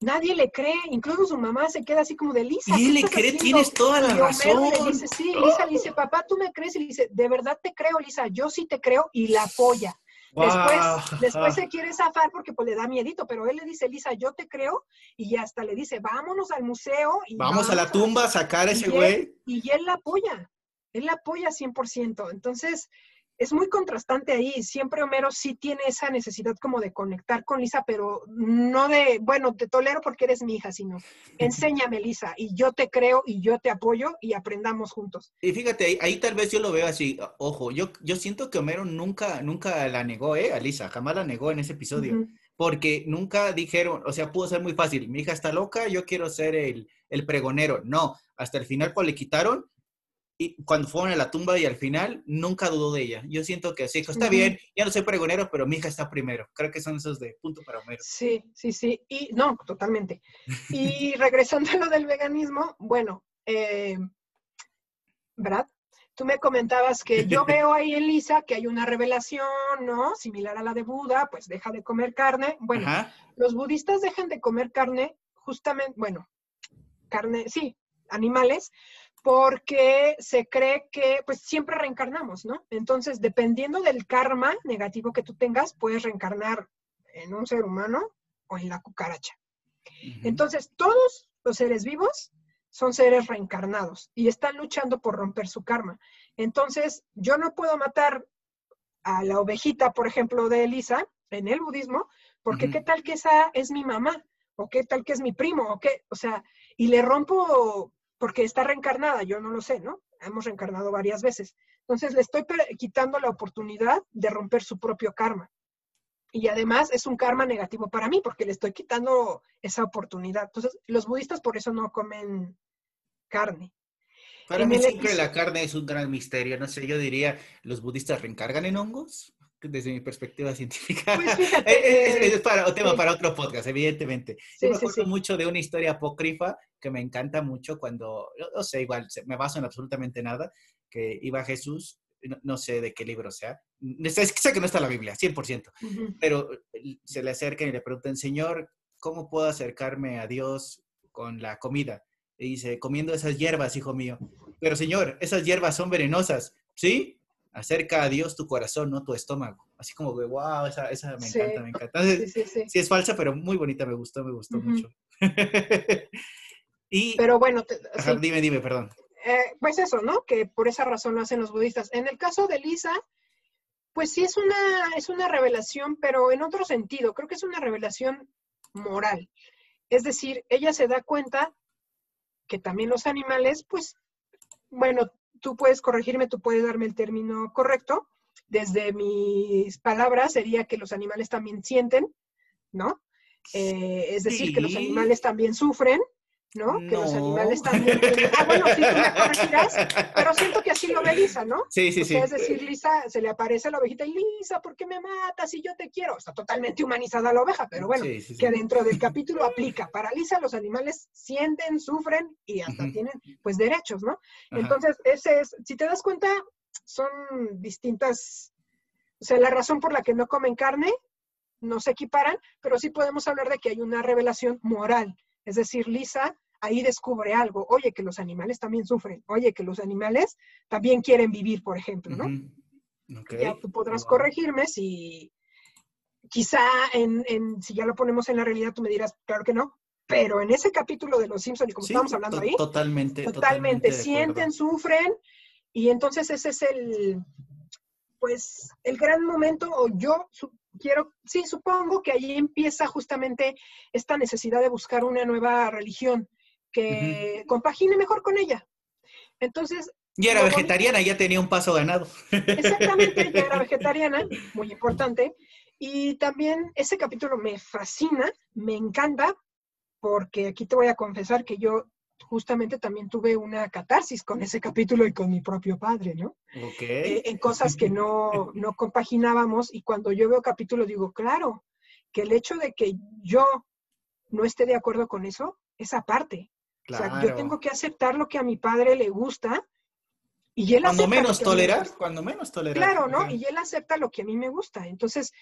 Nadie le cree, incluso su mamá se queda así como de Lisa. ¿Quién le cree? Tienes toda la razón. Le dice, sí, Lisa le dice, papá, tú me crees. Y le dice, de verdad te creo, Lisa, yo sí te creo y la apoya. Después, después se quiere zafar porque pues, le da miedito, pero él le dice, Lisa, yo te creo, y hasta le dice, vámonos al museo. Y vamos, a la tumba a sacar a ese güey. Y él la apoya, él la apoya 100%. Entonces, es muy contrastante ahí. Siempre Homero sí tiene esa necesidad como de conectar con Lisa, pero no de, bueno, te tolero porque eres mi hija, sino [laughs] enséñame, Lisa, y yo te creo y yo te apoyo y aprendamos juntos. Y fíjate, ahí, tal vez yo lo veo así, ojo, yo, yo siento que Homero nunca, nunca la negó, ¿eh? A Lisa, jamás la negó en ese episodio. Porque nunca dijeron, o sea, pudo ser muy fácil, mi hija está loca, yo quiero ser el, el pregonero. No, hasta el final cuando le quitaron, y cuando fueron a la tumba y al final nunca dudó de ella. Yo siento que sí, está bien, ya no soy pregonero, pero mi hija está primero. Creo que son esos de punto para Homero. Sí, sí, sí. Y no, totalmente. Y [laughs] regresando a lo del veganismo, bueno, eh, Brad, tú me comentabas que yo [laughs] veo ahí en Lisa que hay una revelación, ¿no? Similar a la de Buda, pues deja de comer carne. Bueno, los budistas dejan de comer carne justamente, bueno, carne, sí, animales, porque se cree que pues siempre reencarnamos, ¿no? Entonces, dependiendo del karma negativo que tú tengas, puedes reencarnar en un ser humano o en la cucaracha. Entonces, todos los seres vivos son seres reencarnados y están luchando por romper su karma. Entonces, yo no puedo matar a la ovejita, por ejemplo, de Elisa en el budismo, porque qué tal que esa es mi mamá, o qué tal que es mi primo, o qué, o sea, y le rompo porque está reencarnada, yo no lo sé, ¿no? Hemos reencarnado varias veces. Entonces le estoy quitando la oportunidad de romper su propio karma. Y además es un karma negativo para mí porque le estoy quitando esa oportunidad. Entonces los budistas por eso no comen carne. Para mí siempre la carne es un gran misterio. No sé, yo diría, ¿los budistas reencargan en hongos? Desde mi perspectiva [laughs] científica. Pues es, para, un tema para otro podcast, evidentemente. Yo me acuerdo mucho de una historia apócrifa que me encanta mucho cuando, no sé, igual me baso en absolutamente nada, que iba Jesús, no, sé de qué libro sea, sé que no está la Biblia, 100%, pero se le acercan y le preguntan, Señor, ¿cómo puedo acercarme a Dios con la comida? Y dice, comiendo esas hierbas, hijo mío. Pero Señor, esas hierbas son venenosas, ¿sí? Acerca a Dios tu corazón, no tu estómago. Así como que, wow, esa, esa me encanta, me encanta. Sí, sí, es falsa, pero muy bonita, me gustó, me gustó mucho. [laughs] y, pero bueno, dime, dime, perdón. Eh, pues eso, ¿no? Que por esa razón lo hacen los budistas. En el caso de Lisa, pues sí es una, es una revelación, pero en otro sentido, creo que es una revelación moral. Es decir, ella se da cuenta que también los animales, pues, bueno, tú puedes corregirme, tú puedes darme el término correcto. Desde mis palabras sería que los animales también sienten, ¿no? Eh, es decir, que los animales también sufren, ¿no? Que los animales también. Ah, bueno, sí, tú me corregirás, pero siento que así lo ve Lisa, ¿no? Sí, sí, sí. Es decir, Lisa, se le aparece a la ovejita y Lisa, ¿por qué me matas si yo te quiero? Está totalmente humanizada la oveja, pero bueno, que dentro del capítulo aplica. Para Lisa, los animales sienten, sufren y hasta tienen, pues, derechos, ¿no? Entonces, ese es, si te das cuenta, son distintas. O sea, la razón por la que no comen carne no se equiparan, pero sí podemos hablar de que hay una revelación moral es decir, Lisa ahí descubre algo, oye, que los animales también sufren, oye, que los animales también quieren vivir, por ejemplo, ¿no? Ya tú podrás corregirme si quizá en, si ya lo ponemos en la realidad tú me dirás, claro que no, pero en ese capítulo de Los Simpsons, y como estamos hablando ahí, totalmente, totalmente, sienten, sufren, y entonces ese es el, pues, el gran momento, o yo quiero, sí, supongo que allí empieza justamente esta necesidad de buscar una nueva religión que compagine mejor con ella. Entonces... Ya era vegetariana, ya tenía un paso ganado. Exactamente, ya era [laughs] vegetariana, muy importante. Y también ese capítulo me fascina, me encanta, porque aquí te voy a confesar que yo justamente también tuve una catarsis con ese capítulo y con mi propio padre, ¿no? Ok. Eh, en cosas que no, no compaginábamos y cuando yo veo capítulo digo, claro, que el hecho de que yo no esté de acuerdo con eso, es aparte. O sea, yo tengo que aceptar lo que a mi padre le gusta y él cuando menos tolerar, cuando menos tolerar. Claro, ¿no? Y él acepta lo que a mí me gusta. Entonces,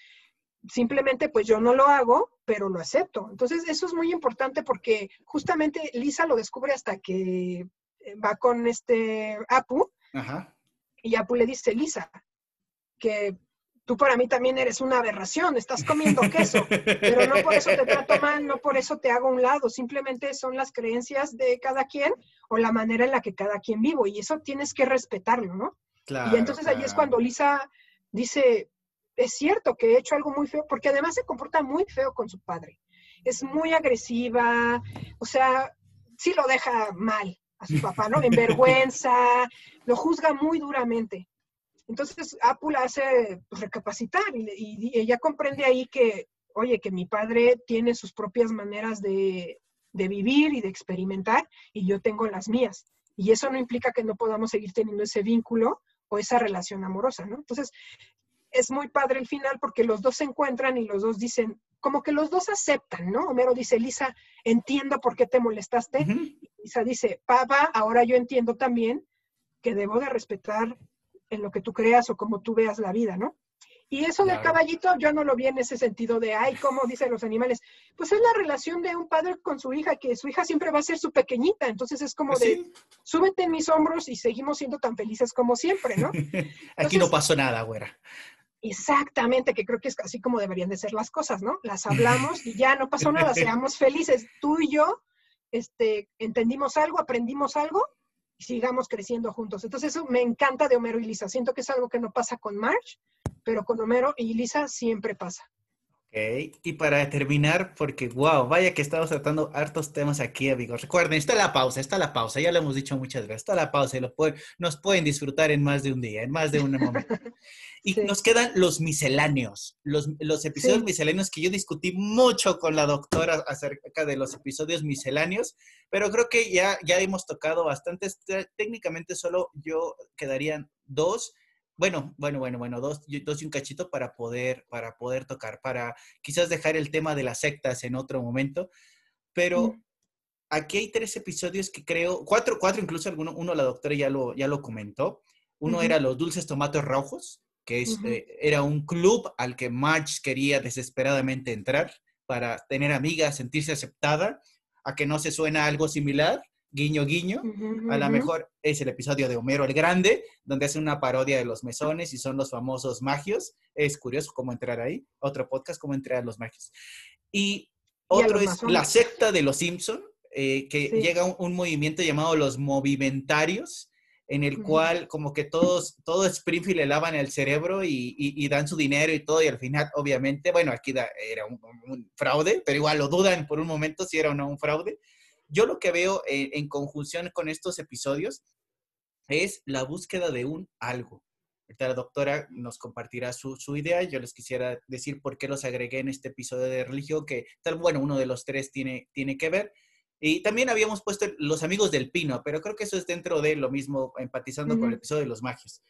simplemente pues yo no lo hago, pero lo acepto. Entonces eso es muy importante porque justamente Lisa lo descubre hasta que eh, va con este Apu y Apu le dice, Lisa, que tú para mí también eres una aberración, estás comiendo queso, pero no por eso te trato mal, no por eso te hago a un lado, simplemente son las creencias de cada quien o la manera en la que cada quien vivo y eso tienes que respetarlo, ¿no? y entonces ahí es cuando Lisa dice, es cierto que he hecho algo muy feo, porque además se comporta muy feo con su padre. Es muy agresiva, o sea, sí lo deja mal a su papá, ¿no? En vergüenza, lo juzga muy duramente. Entonces, Apu la hace pues, recapacitar y, ella comprende ahí que, oye, que mi padre tiene sus propias maneras de, de vivir y de experimentar y yo tengo las mías. Y eso no implica que no podamos seguir teniendo ese vínculo o esa relación amorosa, ¿no? Entonces, es muy padre el final porque los dos se encuentran y los dos dicen, como que los dos aceptan, ¿no? Homero dice, Lisa, entiendo por qué te molestaste. Lisa dice, papá, ahora yo entiendo también que debo de respetar en lo que tú creas o como tú veas la vida, ¿no? Y eso del caballito yo no lo vi en ese sentido de, ay, ¿cómo dicen los animales? Pues es la relación de un padre con su hija, que su hija siempre va a ser su pequeñita, entonces es como pues de, súbete en mis hombros y seguimos siendo tan felices como siempre, ¿no? [laughs] Aquí no pasó nada, güera. Exactamente, que creo que es así como deberían de ser las cosas, ¿no? Las hablamos y ya no pasó nada, seamos felices. Tú y yo este, entendimos algo, aprendimos algo sigamos creciendo juntos. Entonces eso me encanta de Homero y Lisa. Siento que es algo que no pasa con Marge, pero con Homero y Lisa siempre pasa. Ok, y para terminar, porque wow, vaya que estamos tratando hartos temas aquí, amigos. Recuerden, está la pausa, está la pausa, ya lo hemos dicho muchas veces, está la pausa y lo pueden, nos pueden disfrutar en más de un día, en más de un momento. [laughs] Y nos quedan los misceláneos, los, los episodios misceláneos que yo discutí mucho con la doctora acerca de los episodios misceláneos, pero creo que ya, ya hemos tocado bastantes. Técnicamente solo yo quedarían dos. Bueno, bueno, bueno, bueno, dos, dos y un cachito para poder, para poder tocar, para quizás dejar el tema de las sectas en otro momento, pero aquí hay tres episodios que creo, cuatro, cuatro incluso, alguno, uno la doctora ya lo, ya lo comentó. Uno era los dulces tomatos rojos, que eh, era un club al que Marge quería desesperadamente entrar para tener amigas, sentirse aceptada, a que no se suena algo similar, guiño, guiño. a lo mejor es el episodio de Homero el Grande, donde hace una parodia de los mesones y son los famosos magios. Es curioso cómo entrar ahí. Otro podcast, cómo entrar a los magios. Y otro es la secta de los Simpson, eh, que llega un, un, movimiento llamado los movimentarios, en el cual como que todos, todo Springfield le lavan el cerebro y, dan su dinero y todo, y al final, obviamente, bueno, aquí era un, fraude, pero igual lo dudan por un momento si era o no un fraude. Yo lo que veo en, conjunción con estos episodios es la búsqueda de un algo. la doctora nos compartirá su, su, idea. Yo les quisiera decir por qué los agregué en este episodio de religión, que tal, bueno, uno de los tres tiene, tiene que ver. Y también habíamos puesto Los Amigos del Pino, pero creo que eso es dentro de lo mismo, empatizando con el episodio de los magios.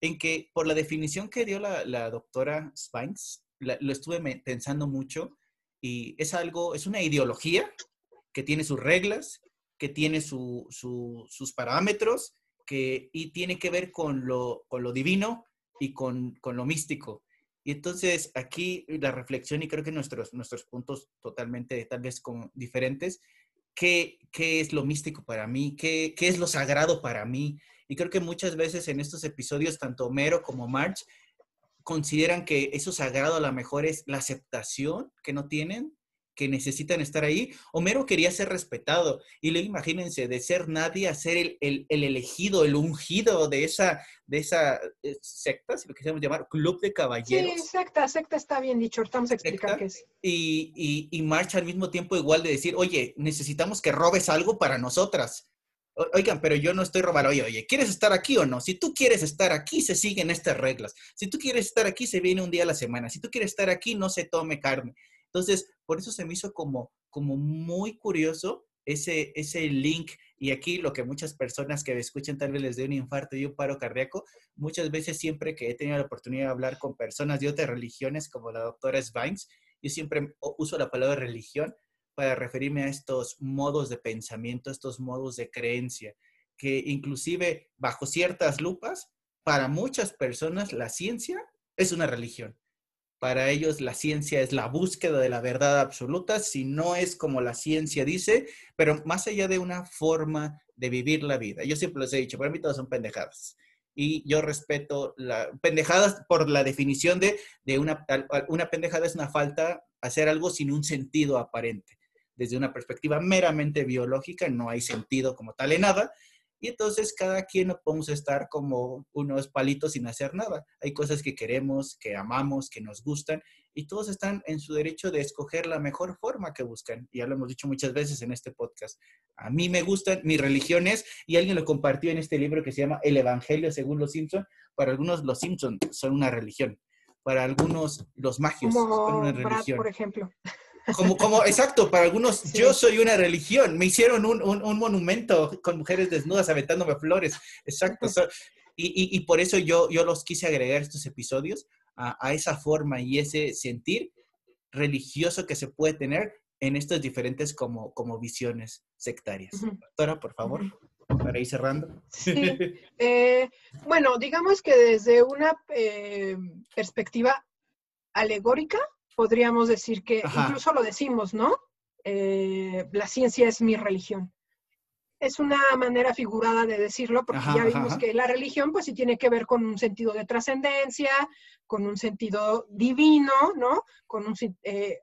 En que por la definición que dio la, doctora Spines, lo estuve pensando mucho y es algo, es una ideología que tiene sus reglas, que tiene sus parámetros que, y tiene que ver con lo, con lo divino y con, con, lo místico. Y entonces aquí la reflexión y creo que nuestros, nuestros puntos totalmente tal vez diferentes qué, es lo místico para mí, qué, es lo sagrado para mí. Y creo que muchas veces en estos episodios, tanto Homero como Marge consideran que eso sagrado a lo mejor es la aceptación que no tienen, que necesitan estar ahí. Homero quería ser respetado y luego imagínense de ser nadie a ser el, el, el elegido, el ungido de esa, de esa eh, secta, si lo quisiéramos llamar, club de caballeros. Sí, secta, secta está bien dicho, estamos a explicar qué es. Y, y, y marcha al mismo tiempo igual de decir, oye, necesitamos que robes algo para nosotras. Oigan, pero yo no estoy robando. Oye, oye, ¿quieres estar aquí o no? Si tú quieres estar aquí, se siguen estas reglas. Si tú quieres estar aquí, se viene un día a la semana. Si tú quieres estar aquí, no se tome carne. Entonces, por eso se me hizo como, como muy curioso ese, ese link. Y aquí lo que muchas personas que me escuchan tal vez les dé un infarto y un paro cardíaco, muchas veces siempre que he tenido la oportunidad de hablar con personas de otras religiones, como la doctora Svines, yo siempre uso la palabra religión para referirme a estos modos de pensamiento, estos modos de creencia, que inclusive bajo ciertas lupas, para muchas personas la ciencia es una religión. Para ellos la ciencia es la búsqueda de la verdad absoluta, si no es como la ciencia dice, pero más allá de una forma de vivir la vida. Yo siempre les he dicho, para mí todas son pendejadas. Y yo respeto la pendejadas por la definición de, de una, una pendejada es una falta, hacer algo sin un sentido aparente desde una perspectiva meramente biológica, no hay sentido como tal en nada. Y entonces cada quien no podemos estar como unos palitos sin hacer nada. Hay cosas que queremos, que amamos, que nos gustan, y todos están en su derecho de escoger la mejor forma que buscan. Ya lo hemos dicho muchas veces en este podcast. A mí me gustan mis religiones, y alguien lo compartió en este libro que se llama El Evangelio según los Simpson. Para algunos los Simpson son una religión. Para algunos los magios son una religión. por ejemplo. Como, como, exacto, para algunos yo soy una religión. Me hicieron un, un, monumento con mujeres desnudas aventándome flores. Exacto. y, y, por eso yo, yo los quise agregar estos episodios a, a, esa forma y ese sentir religioso que se puede tener en estas diferentes como, como visiones sectarias. Doctora, por favor, para ir cerrando. Sí. Eh, bueno, digamos que desde una eh, perspectiva alegórica, podríamos decir que, incluso lo decimos, ¿no? Eh, la ciencia es mi religión. Es una manera figurada de decirlo, porque ya vimos que la religión, pues sí tiene que ver con un sentido de trascendencia, con un sentido divino, ¿no? Con un, eh,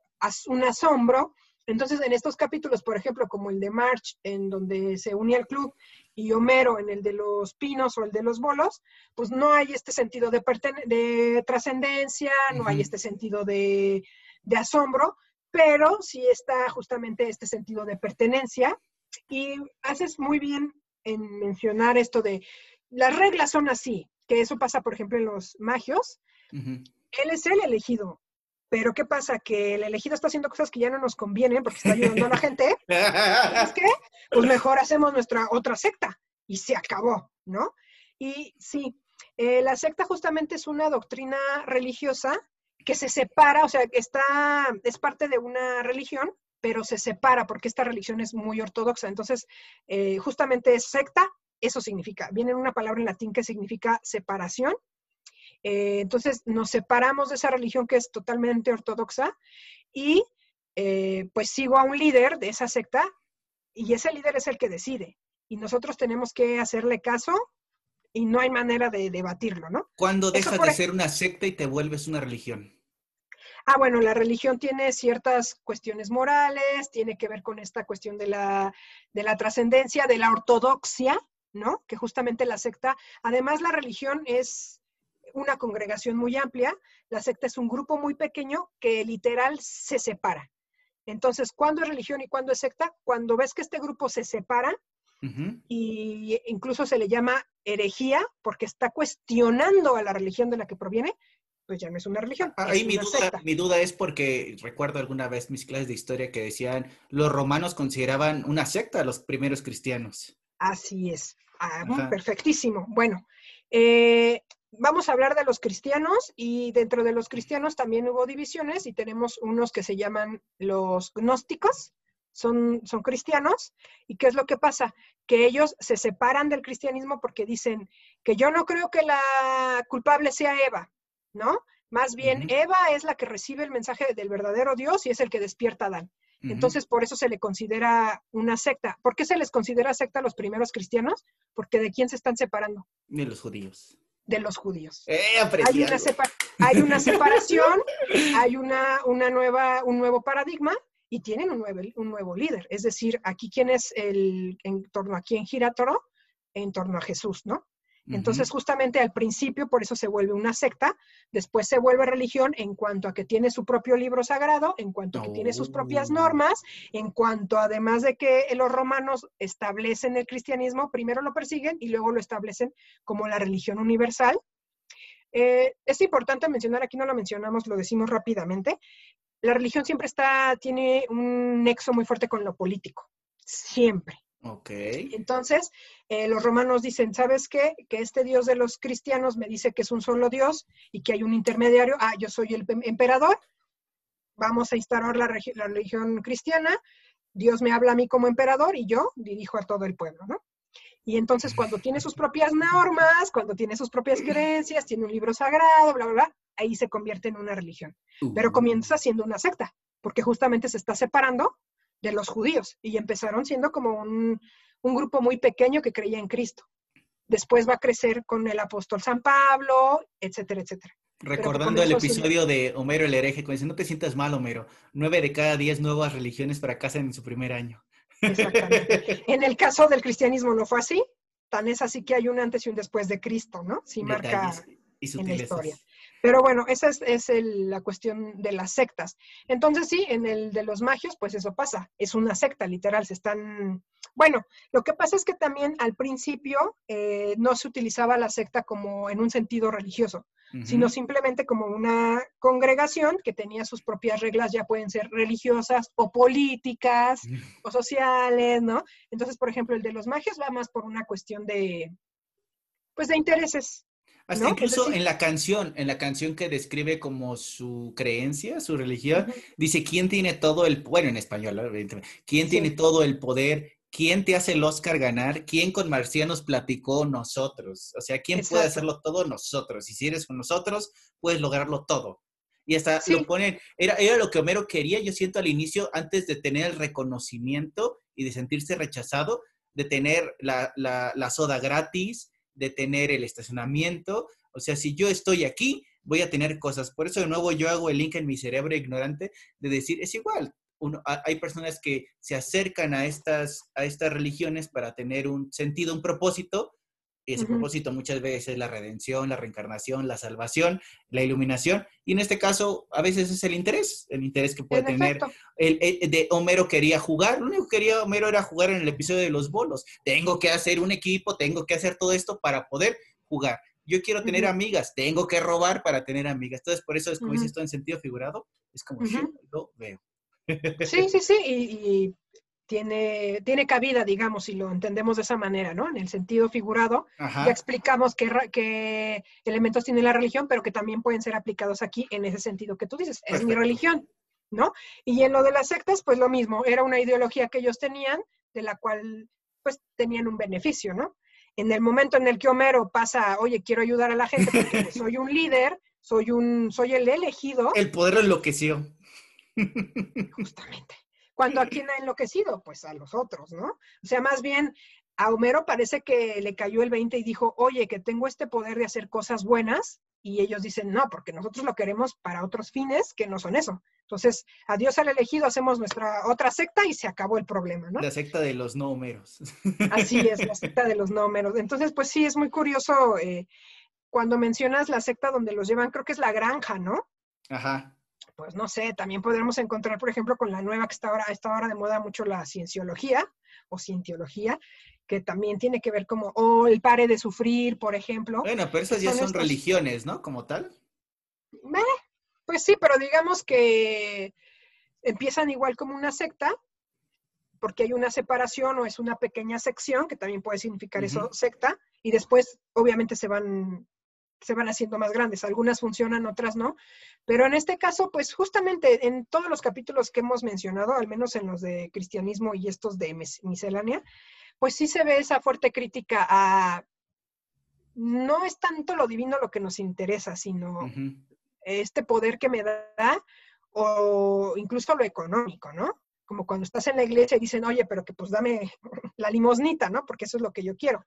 un asombro. Entonces, en estos capítulos, por ejemplo, como el de March, en donde se unía el club, y Homero en el de los pinos o el de los bolos, pues no hay este sentido de, de trascendencia, no hay este sentido de, de asombro, pero sí está justamente este sentido de pertenencia. Y haces muy bien en mencionar esto de las reglas son así, que eso pasa, por ejemplo, en los magios. Él es el elegido, pero ¿qué pasa? Que el elegido está haciendo cosas que ya no nos convienen porque está ayudando a la gente. [laughs] ¿Es que? Pues mejor hacemos nuestra otra secta y se acabó, ¿no? Y sí, eh, la secta justamente es una doctrina religiosa que se separa, o sea, que está, es parte de una religión, pero se separa porque esta religión es muy ortodoxa. Entonces, eh, justamente es secta, eso significa, viene una palabra en latín que significa separación, eh, entonces nos separamos de esa religión que es totalmente ortodoxa y eh, pues sigo a un líder de esa secta y ese líder es el que decide. Y nosotros tenemos que hacerle caso y no hay manera de debatirlo, ¿no? ¿Cuándo dejas de ser una secta y te vuelves una religión? Ah, bueno, la religión tiene ciertas cuestiones morales, tiene que ver con esta cuestión de la, de la trascendencia, de la ortodoxia, ¿no? Que justamente la secta, además la religión es una congregación muy amplia, la secta es un grupo muy pequeño que literal se separa. Entonces, ¿cuándo es religión y cuándo es secta? Cuando ves que este grupo se separa y incluso se le llama herejía porque está cuestionando a la religión de la que proviene, pues ya no es una religión. Ahí mi duda, mi duda es porque recuerdo alguna vez mis clases de historia que decían los romanos consideraban una secta a los primeros cristianos. Así es. Ah, perfectísimo. Bueno, eh, vamos a hablar de los cristianos y dentro de los cristianos también hubo divisiones y tenemos unos que se llaman los gnósticos, son, son cristianos. ¿Y qué es lo que pasa? Que ellos se separan del cristianismo porque dicen que yo no creo que la culpable sea Eva, ¿no? Más bien, Eva es la que recibe el mensaje del verdadero Dios y es el que despierta a Adán. Entonces, por eso se le considera una secta. ¿Por qué se les considera secta a los primeros cristianos? Porque de quién se están separando? De los judíos de los judíos. Eh, hay, una hay, una [laughs] separación, hay una, una nueva, un nuevo paradigma y tienen un nuevo, un nuevo líder. Es decir, aquí quién es el, en torno a quién gira todo, en torno a Jesús, ¿no? Entonces, justamente al principio, por eso se vuelve una secta, después se vuelve religión en cuanto a que tiene su propio libro sagrado, en cuanto a que tiene sus propias oh. normas, en cuanto además de que los romanos establecen el cristianismo, primero lo persiguen y luego lo establecen como la religión universal. Eh, es importante mencionar, aquí no lo mencionamos, lo decimos rápidamente, la religión siempre está, tiene un nexo muy fuerte con lo político, siempre. Ok. Entonces, eh, los romanos dicen, ¿sabes qué? Que este Dios de los cristianos me dice que es un solo Dios y que hay un intermediario. Ah, yo soy el emperador. Vamos a instaurar la, la religión cristiana. Dios me habla a mí como emperador y yo dirijo a todo el pueblo, ¿no? Y entonces cuando tiene sus propias normas, cuando tiene sus propias creencias, tiene un libro sagrado, bla, bla, bla, ahí se convierte en una religión. Pero comienza siendo una secta, porque justamente se está separando de los judíos y empezaron siendo como un, grupo muy pequeño que creía en Cristo. Después va a crecer con el apóstol San Pablo, etcétera, etcétera. Recordando el episodio de Homero el hereje, cuando dice, no te sientas mal, Homero, nueve de cada diez nuevas religiones fracasan en su primer año. Exactamente. [laughs] en el caso del cristianismo no fue así, tan es así que hay un antes y un después de Cristo, ¿no? Sí marca en la historia. Pero bueno, esa es, la cuestión de las sectas. Entonces sí, en el de los magios, pues eso pasa. Es una secta, literal. Se están... Bueno, lo que pasa es que también al principio eh, no se utilizaba la secta como en un sentido religioso, sino simplemente como una congregación que tenía sus propias reglas, ya pueden ser religiosas o políticas o sociales, ¿no? Entonces, por ejemplo, el de los magios va más por una cuestión de, pues de intereses, hasta incluso en la canción, en la canción que describe como su creencia, su religión, dice, ¿quién tiene todo el, bueno, en español, ¿quién tiene todo el poder? ¿Quién te hace el Oscar ganar? ¿Quién con marcianos platicó nosotros? O sea, ¿quién puede hacerlo todo? Nosotros. Y si eres con nosotros, puedes lograrlo todo. Y hasta lo ponen, era, era lo que Homero quería, yo siento al inicio, antes de tener el reconocimiento y de sentirse rechazado, de tener la, la, la soda gratis, de tener el estacionamiento. O sea, si yo estoy aquí, voy a tener cosas. Por eso de nuevo yo hago el link en mi cerebro ignorante de decir, es igual. Hay personas que se acercan a estas, a estas religiones para tener un sentido, un propósito, y ese propósito muchas veces es la redención, la reencarnación, la salvación, la iluminación. Y en este caso, a veces es el interés, el interés que puede tener. El, de Homero quería jugar, lo único que quería Homero era jugar en el episodio de los bolos. Tengo que hacer un equipo, tengo que hacer todo esto para poder jugar. Yo quiero tener amigas, tengo que robar para tener amigas. Entonces, por eso es como dices esto en sentido figurado, es como yo lo veo. Sí, sí, sí, y tiene, tiene cabida, digamos, si lo entendemos de esa manera, ¿no? En el sentido figurado, ya explicamos qué, elementos tiene la religión, pero que también pueden ser aplicados aquí en ese sentido que tú dices, es mi religión, ¿no? Y en lo de las sectas, pues lo mismo, era una ideología que ellos tenían, de la cual, pues, tenían un beneficio, ¿no? En el momento en el que Homero pasa, oye, quiero ayudar a la gente porque [laughs] soy un líder, soy un, soy el elegido. El poder lo enloqueció. [laughs] Justamente. Cuando a quién ha enloquecido? Pues a los otros, ¿no? O sea, más bien a Homero parece que le cayó el 20 y dijo, oye, que tengo este poder de hacer cosas buenas, y ellos dicen, no, porque nosotros lo queremos para otros fines que no son eso. Entonces, a Dios al elegido hacemos nuestra otra secta y se acabó el problema, ¿no? La secta de los no Homeros. [laughs] Así es, la secta de los no Homeros. Entonces, pues sí, es muy curioso eh, cuando mencionas la secta donde los llevan, creo que es la granja, ¿no? Ajá pues no sé, también podremos encontrar, por ejemplo, con la nueva que está ahora, está ahora de moda mucho la cienciología o cientiología, que también tiene que ver como, o el pare de sufrir, por ejemplo. Bueno, pero esas ya son, religiones, ¿no? Como tal. pues sí, pero digamos que empiezan igual como una secta, porque hay una separación o es una pequeña sección, que también puede significar eso, secta, y después obviamente se van se van haciendo más grandes. Algunas funcionan, otras no. Pero en este caso, pues justamente en todos los capítulos que hemos mencionado, al menos en los de cristianismo y estos de miscelánea, pues sí se ve esa fuerte crítica a... No es tanto lo divino lo que nos interesa, sino este poder que me da o incluso lo económico, ¿no? Como cuando estás en la iglesia y dicen, oye, pero que pues dame [laughs] la limosnita, ¿no? Porque eso es lo que yo quiero.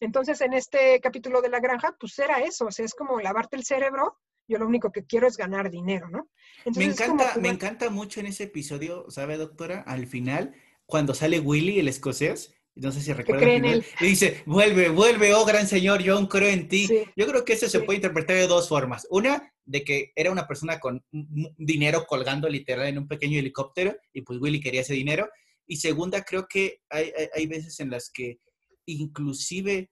Entonces, en este capítulo de la granja, pues era eso, o sea, es como lavarte el cerebro. yo lo único que quiero es ganar dinero, ¿no? me encanta, me encanta mucho en ese episodio, ¿sabe, doctora? Al final, cuando sale Willy, el escocés, no sé si recuerdan. Y dice, vuelve, vuelve, oh gran señor, yo creo en ti. Yo creo que eso se puede interpretar de dos formas. Una, de que era una persona con dinero colgando literal en un pequeño helicóptero y pues Willy quería ese dinero. Y segunda, creo que hay, hay, veces en las que inclusive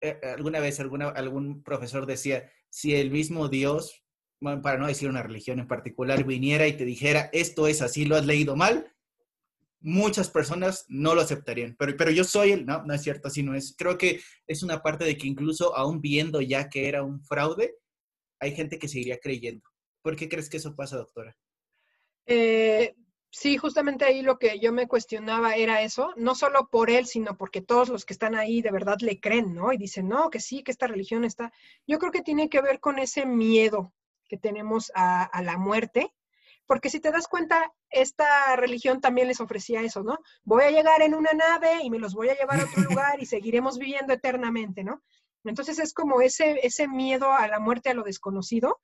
eh, alguna vez alguna, algún profesor decía, si el mismo Dios, para no decir una religión en particular, viniera y te dijera, esto es así, lo has leído mal, muchas personas no lo aceptarían. Pero, pero yo soy el, no, no es cierto, así no es. Creo que es una parte de que incluso aún viendo ya que era un fraude, hay gente que seguiría creyendo. ¿Por qué crees que eso pasa, doctora? Eh, sí, justamente ahí lo que yo me cuestionaba era eso, no solo por él, sino porque todos los que están ahí de verdad le creen, ¿no? Y dicen, no, que sí, que esta religión está. Yo creo que tiene que ver con ese miedo que tenemos a, a la muerte porque si te das cuenta, esta religión también les ofrecía eso, ¿no? Voy a llegar en una nave y me los voy a llevar a otro [laughs] lugar y seguiremos viviendo eternamente, ¿no? Entonces es como ese, ese miedo a la muerte, a lo desconocido.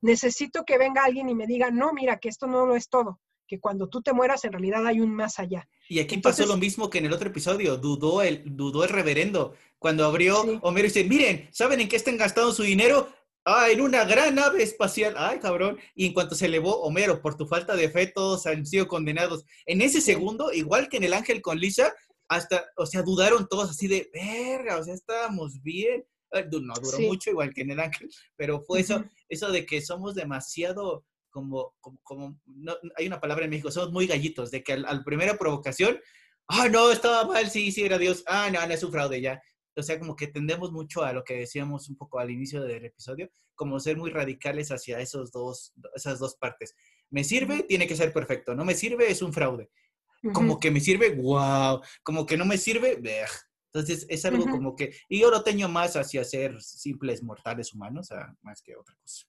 Necesito que venga alguien y me diga, no, mira, que esto no lo es todo, que cuando tú te mueras en realidad hay un más allá. Y aquí pasó lo mismo que en el otro episodio, dudó el, dudó el reverendo. Cuando abrió, Homero dice, miren, ¿saben en qué están gastando su dinero? Ah, en una gran nave espacial. Ay, cabrón. Y en cuanto se elevó Homero, por tu falta de fe, todos han sido condenados. En ese segundo, igual que en El Ángel con Lisa, hasta, o sea, dudaron todos así de, verga, o sea, estábamos bien. No duró mucho, igual que en El Ángel, pero fue eso, eso de que somos demasiado, como, como, no, hay una palabra en México, somos muy gallitos, de que al, al primera provocación, ah, no, estaba mal, sí, sí, era Dios, ah, no, no es un fraude ya. O sea, como que tendemos mucho a lo que decíamos un poco al inicio del episodio, como ser muy radicales hacia esos dos, esas dos partes. Me sirve, tiene que ser perfecto. No me sirve, es un fraude. Como que me sirve, wow. Como que no me sirve, Bleh. Entonces es algo como que, y yo lo tengo más hacia ser simples mortales humanos, más que otra cosa.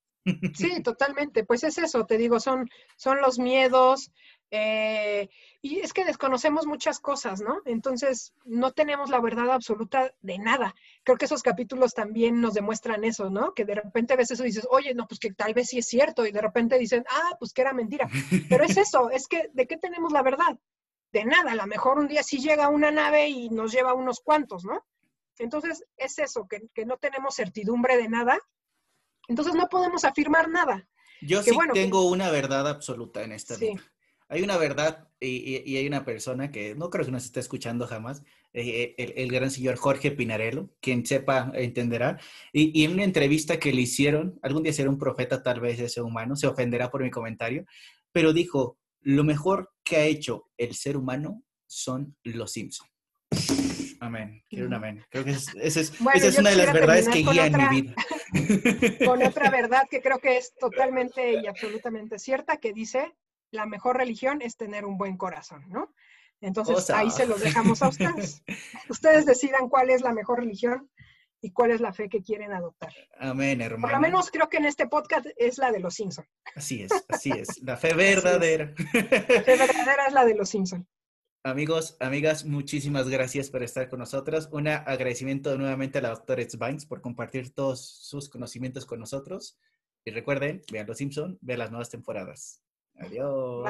Sí, [laughs] totalmente. Pues es eso, te digo, son, son los miedos, eh, y es que desconocemos muchas cosas, ¿no? Entonces, no tenemos la verdad absoluta de nada. Creo que esos capítulos también nos demuestran eso, ¿no? Que de repente ves eso y dices, oye, no, pues que tal vez sí es cierto, y de repente dicen, ah, pues que era mentira. Pero es eso, es que, ¿de qué tenemos la verdad? De nada, a lo mejor un día sí llega una nave y nos lleva unos cuantos, ¿no? Entonces, es eso, que, no tenemos certidumbre de nada. Entonces, no podemos afirmar nada. Yo sí tengo una verdad absoluta en esta vida hay una verdad y, hay una persona que no creo que nos esté escuchando jamás, eh, el, gran señor Jorge Pinarello, quien sepa entenderá, y, en una entrevista que le hicieron, algún día será un profeta tal vez ese humano, se ofenderá por mi comentario, pero dijo, lo mejor que ha hecho el ser humano son los Simpsons. Amén. Quiero un amén. Creo que esa es, una de las verdades que guían mi vida. [laughs] Con otra [laughs] verdad que creo que es totalmente y absolutamente cierta, que dice, la mejor religión es tener un buen corazón, ¿no? Entonces ahí se los dejamos a ustedes. [laughs] ustedes decidan cuál es la mejor religión y cuál es la fe que quieren adoptar. Amén, hermano. Por lo menos creo que en este podcast es la de los Simpson. Así es, así es. La fe verdadera. La fe verdadera es la de los Simpson. Amigos, amigas, muchísimas gracias por estar con nosotros. Un agradecimiento nuevamente a la doctora Vines por compartir todos sus conocimientos con nosotros. Y recuerden, vean Los Simpson, vean las nuevas temporadas. Adiós.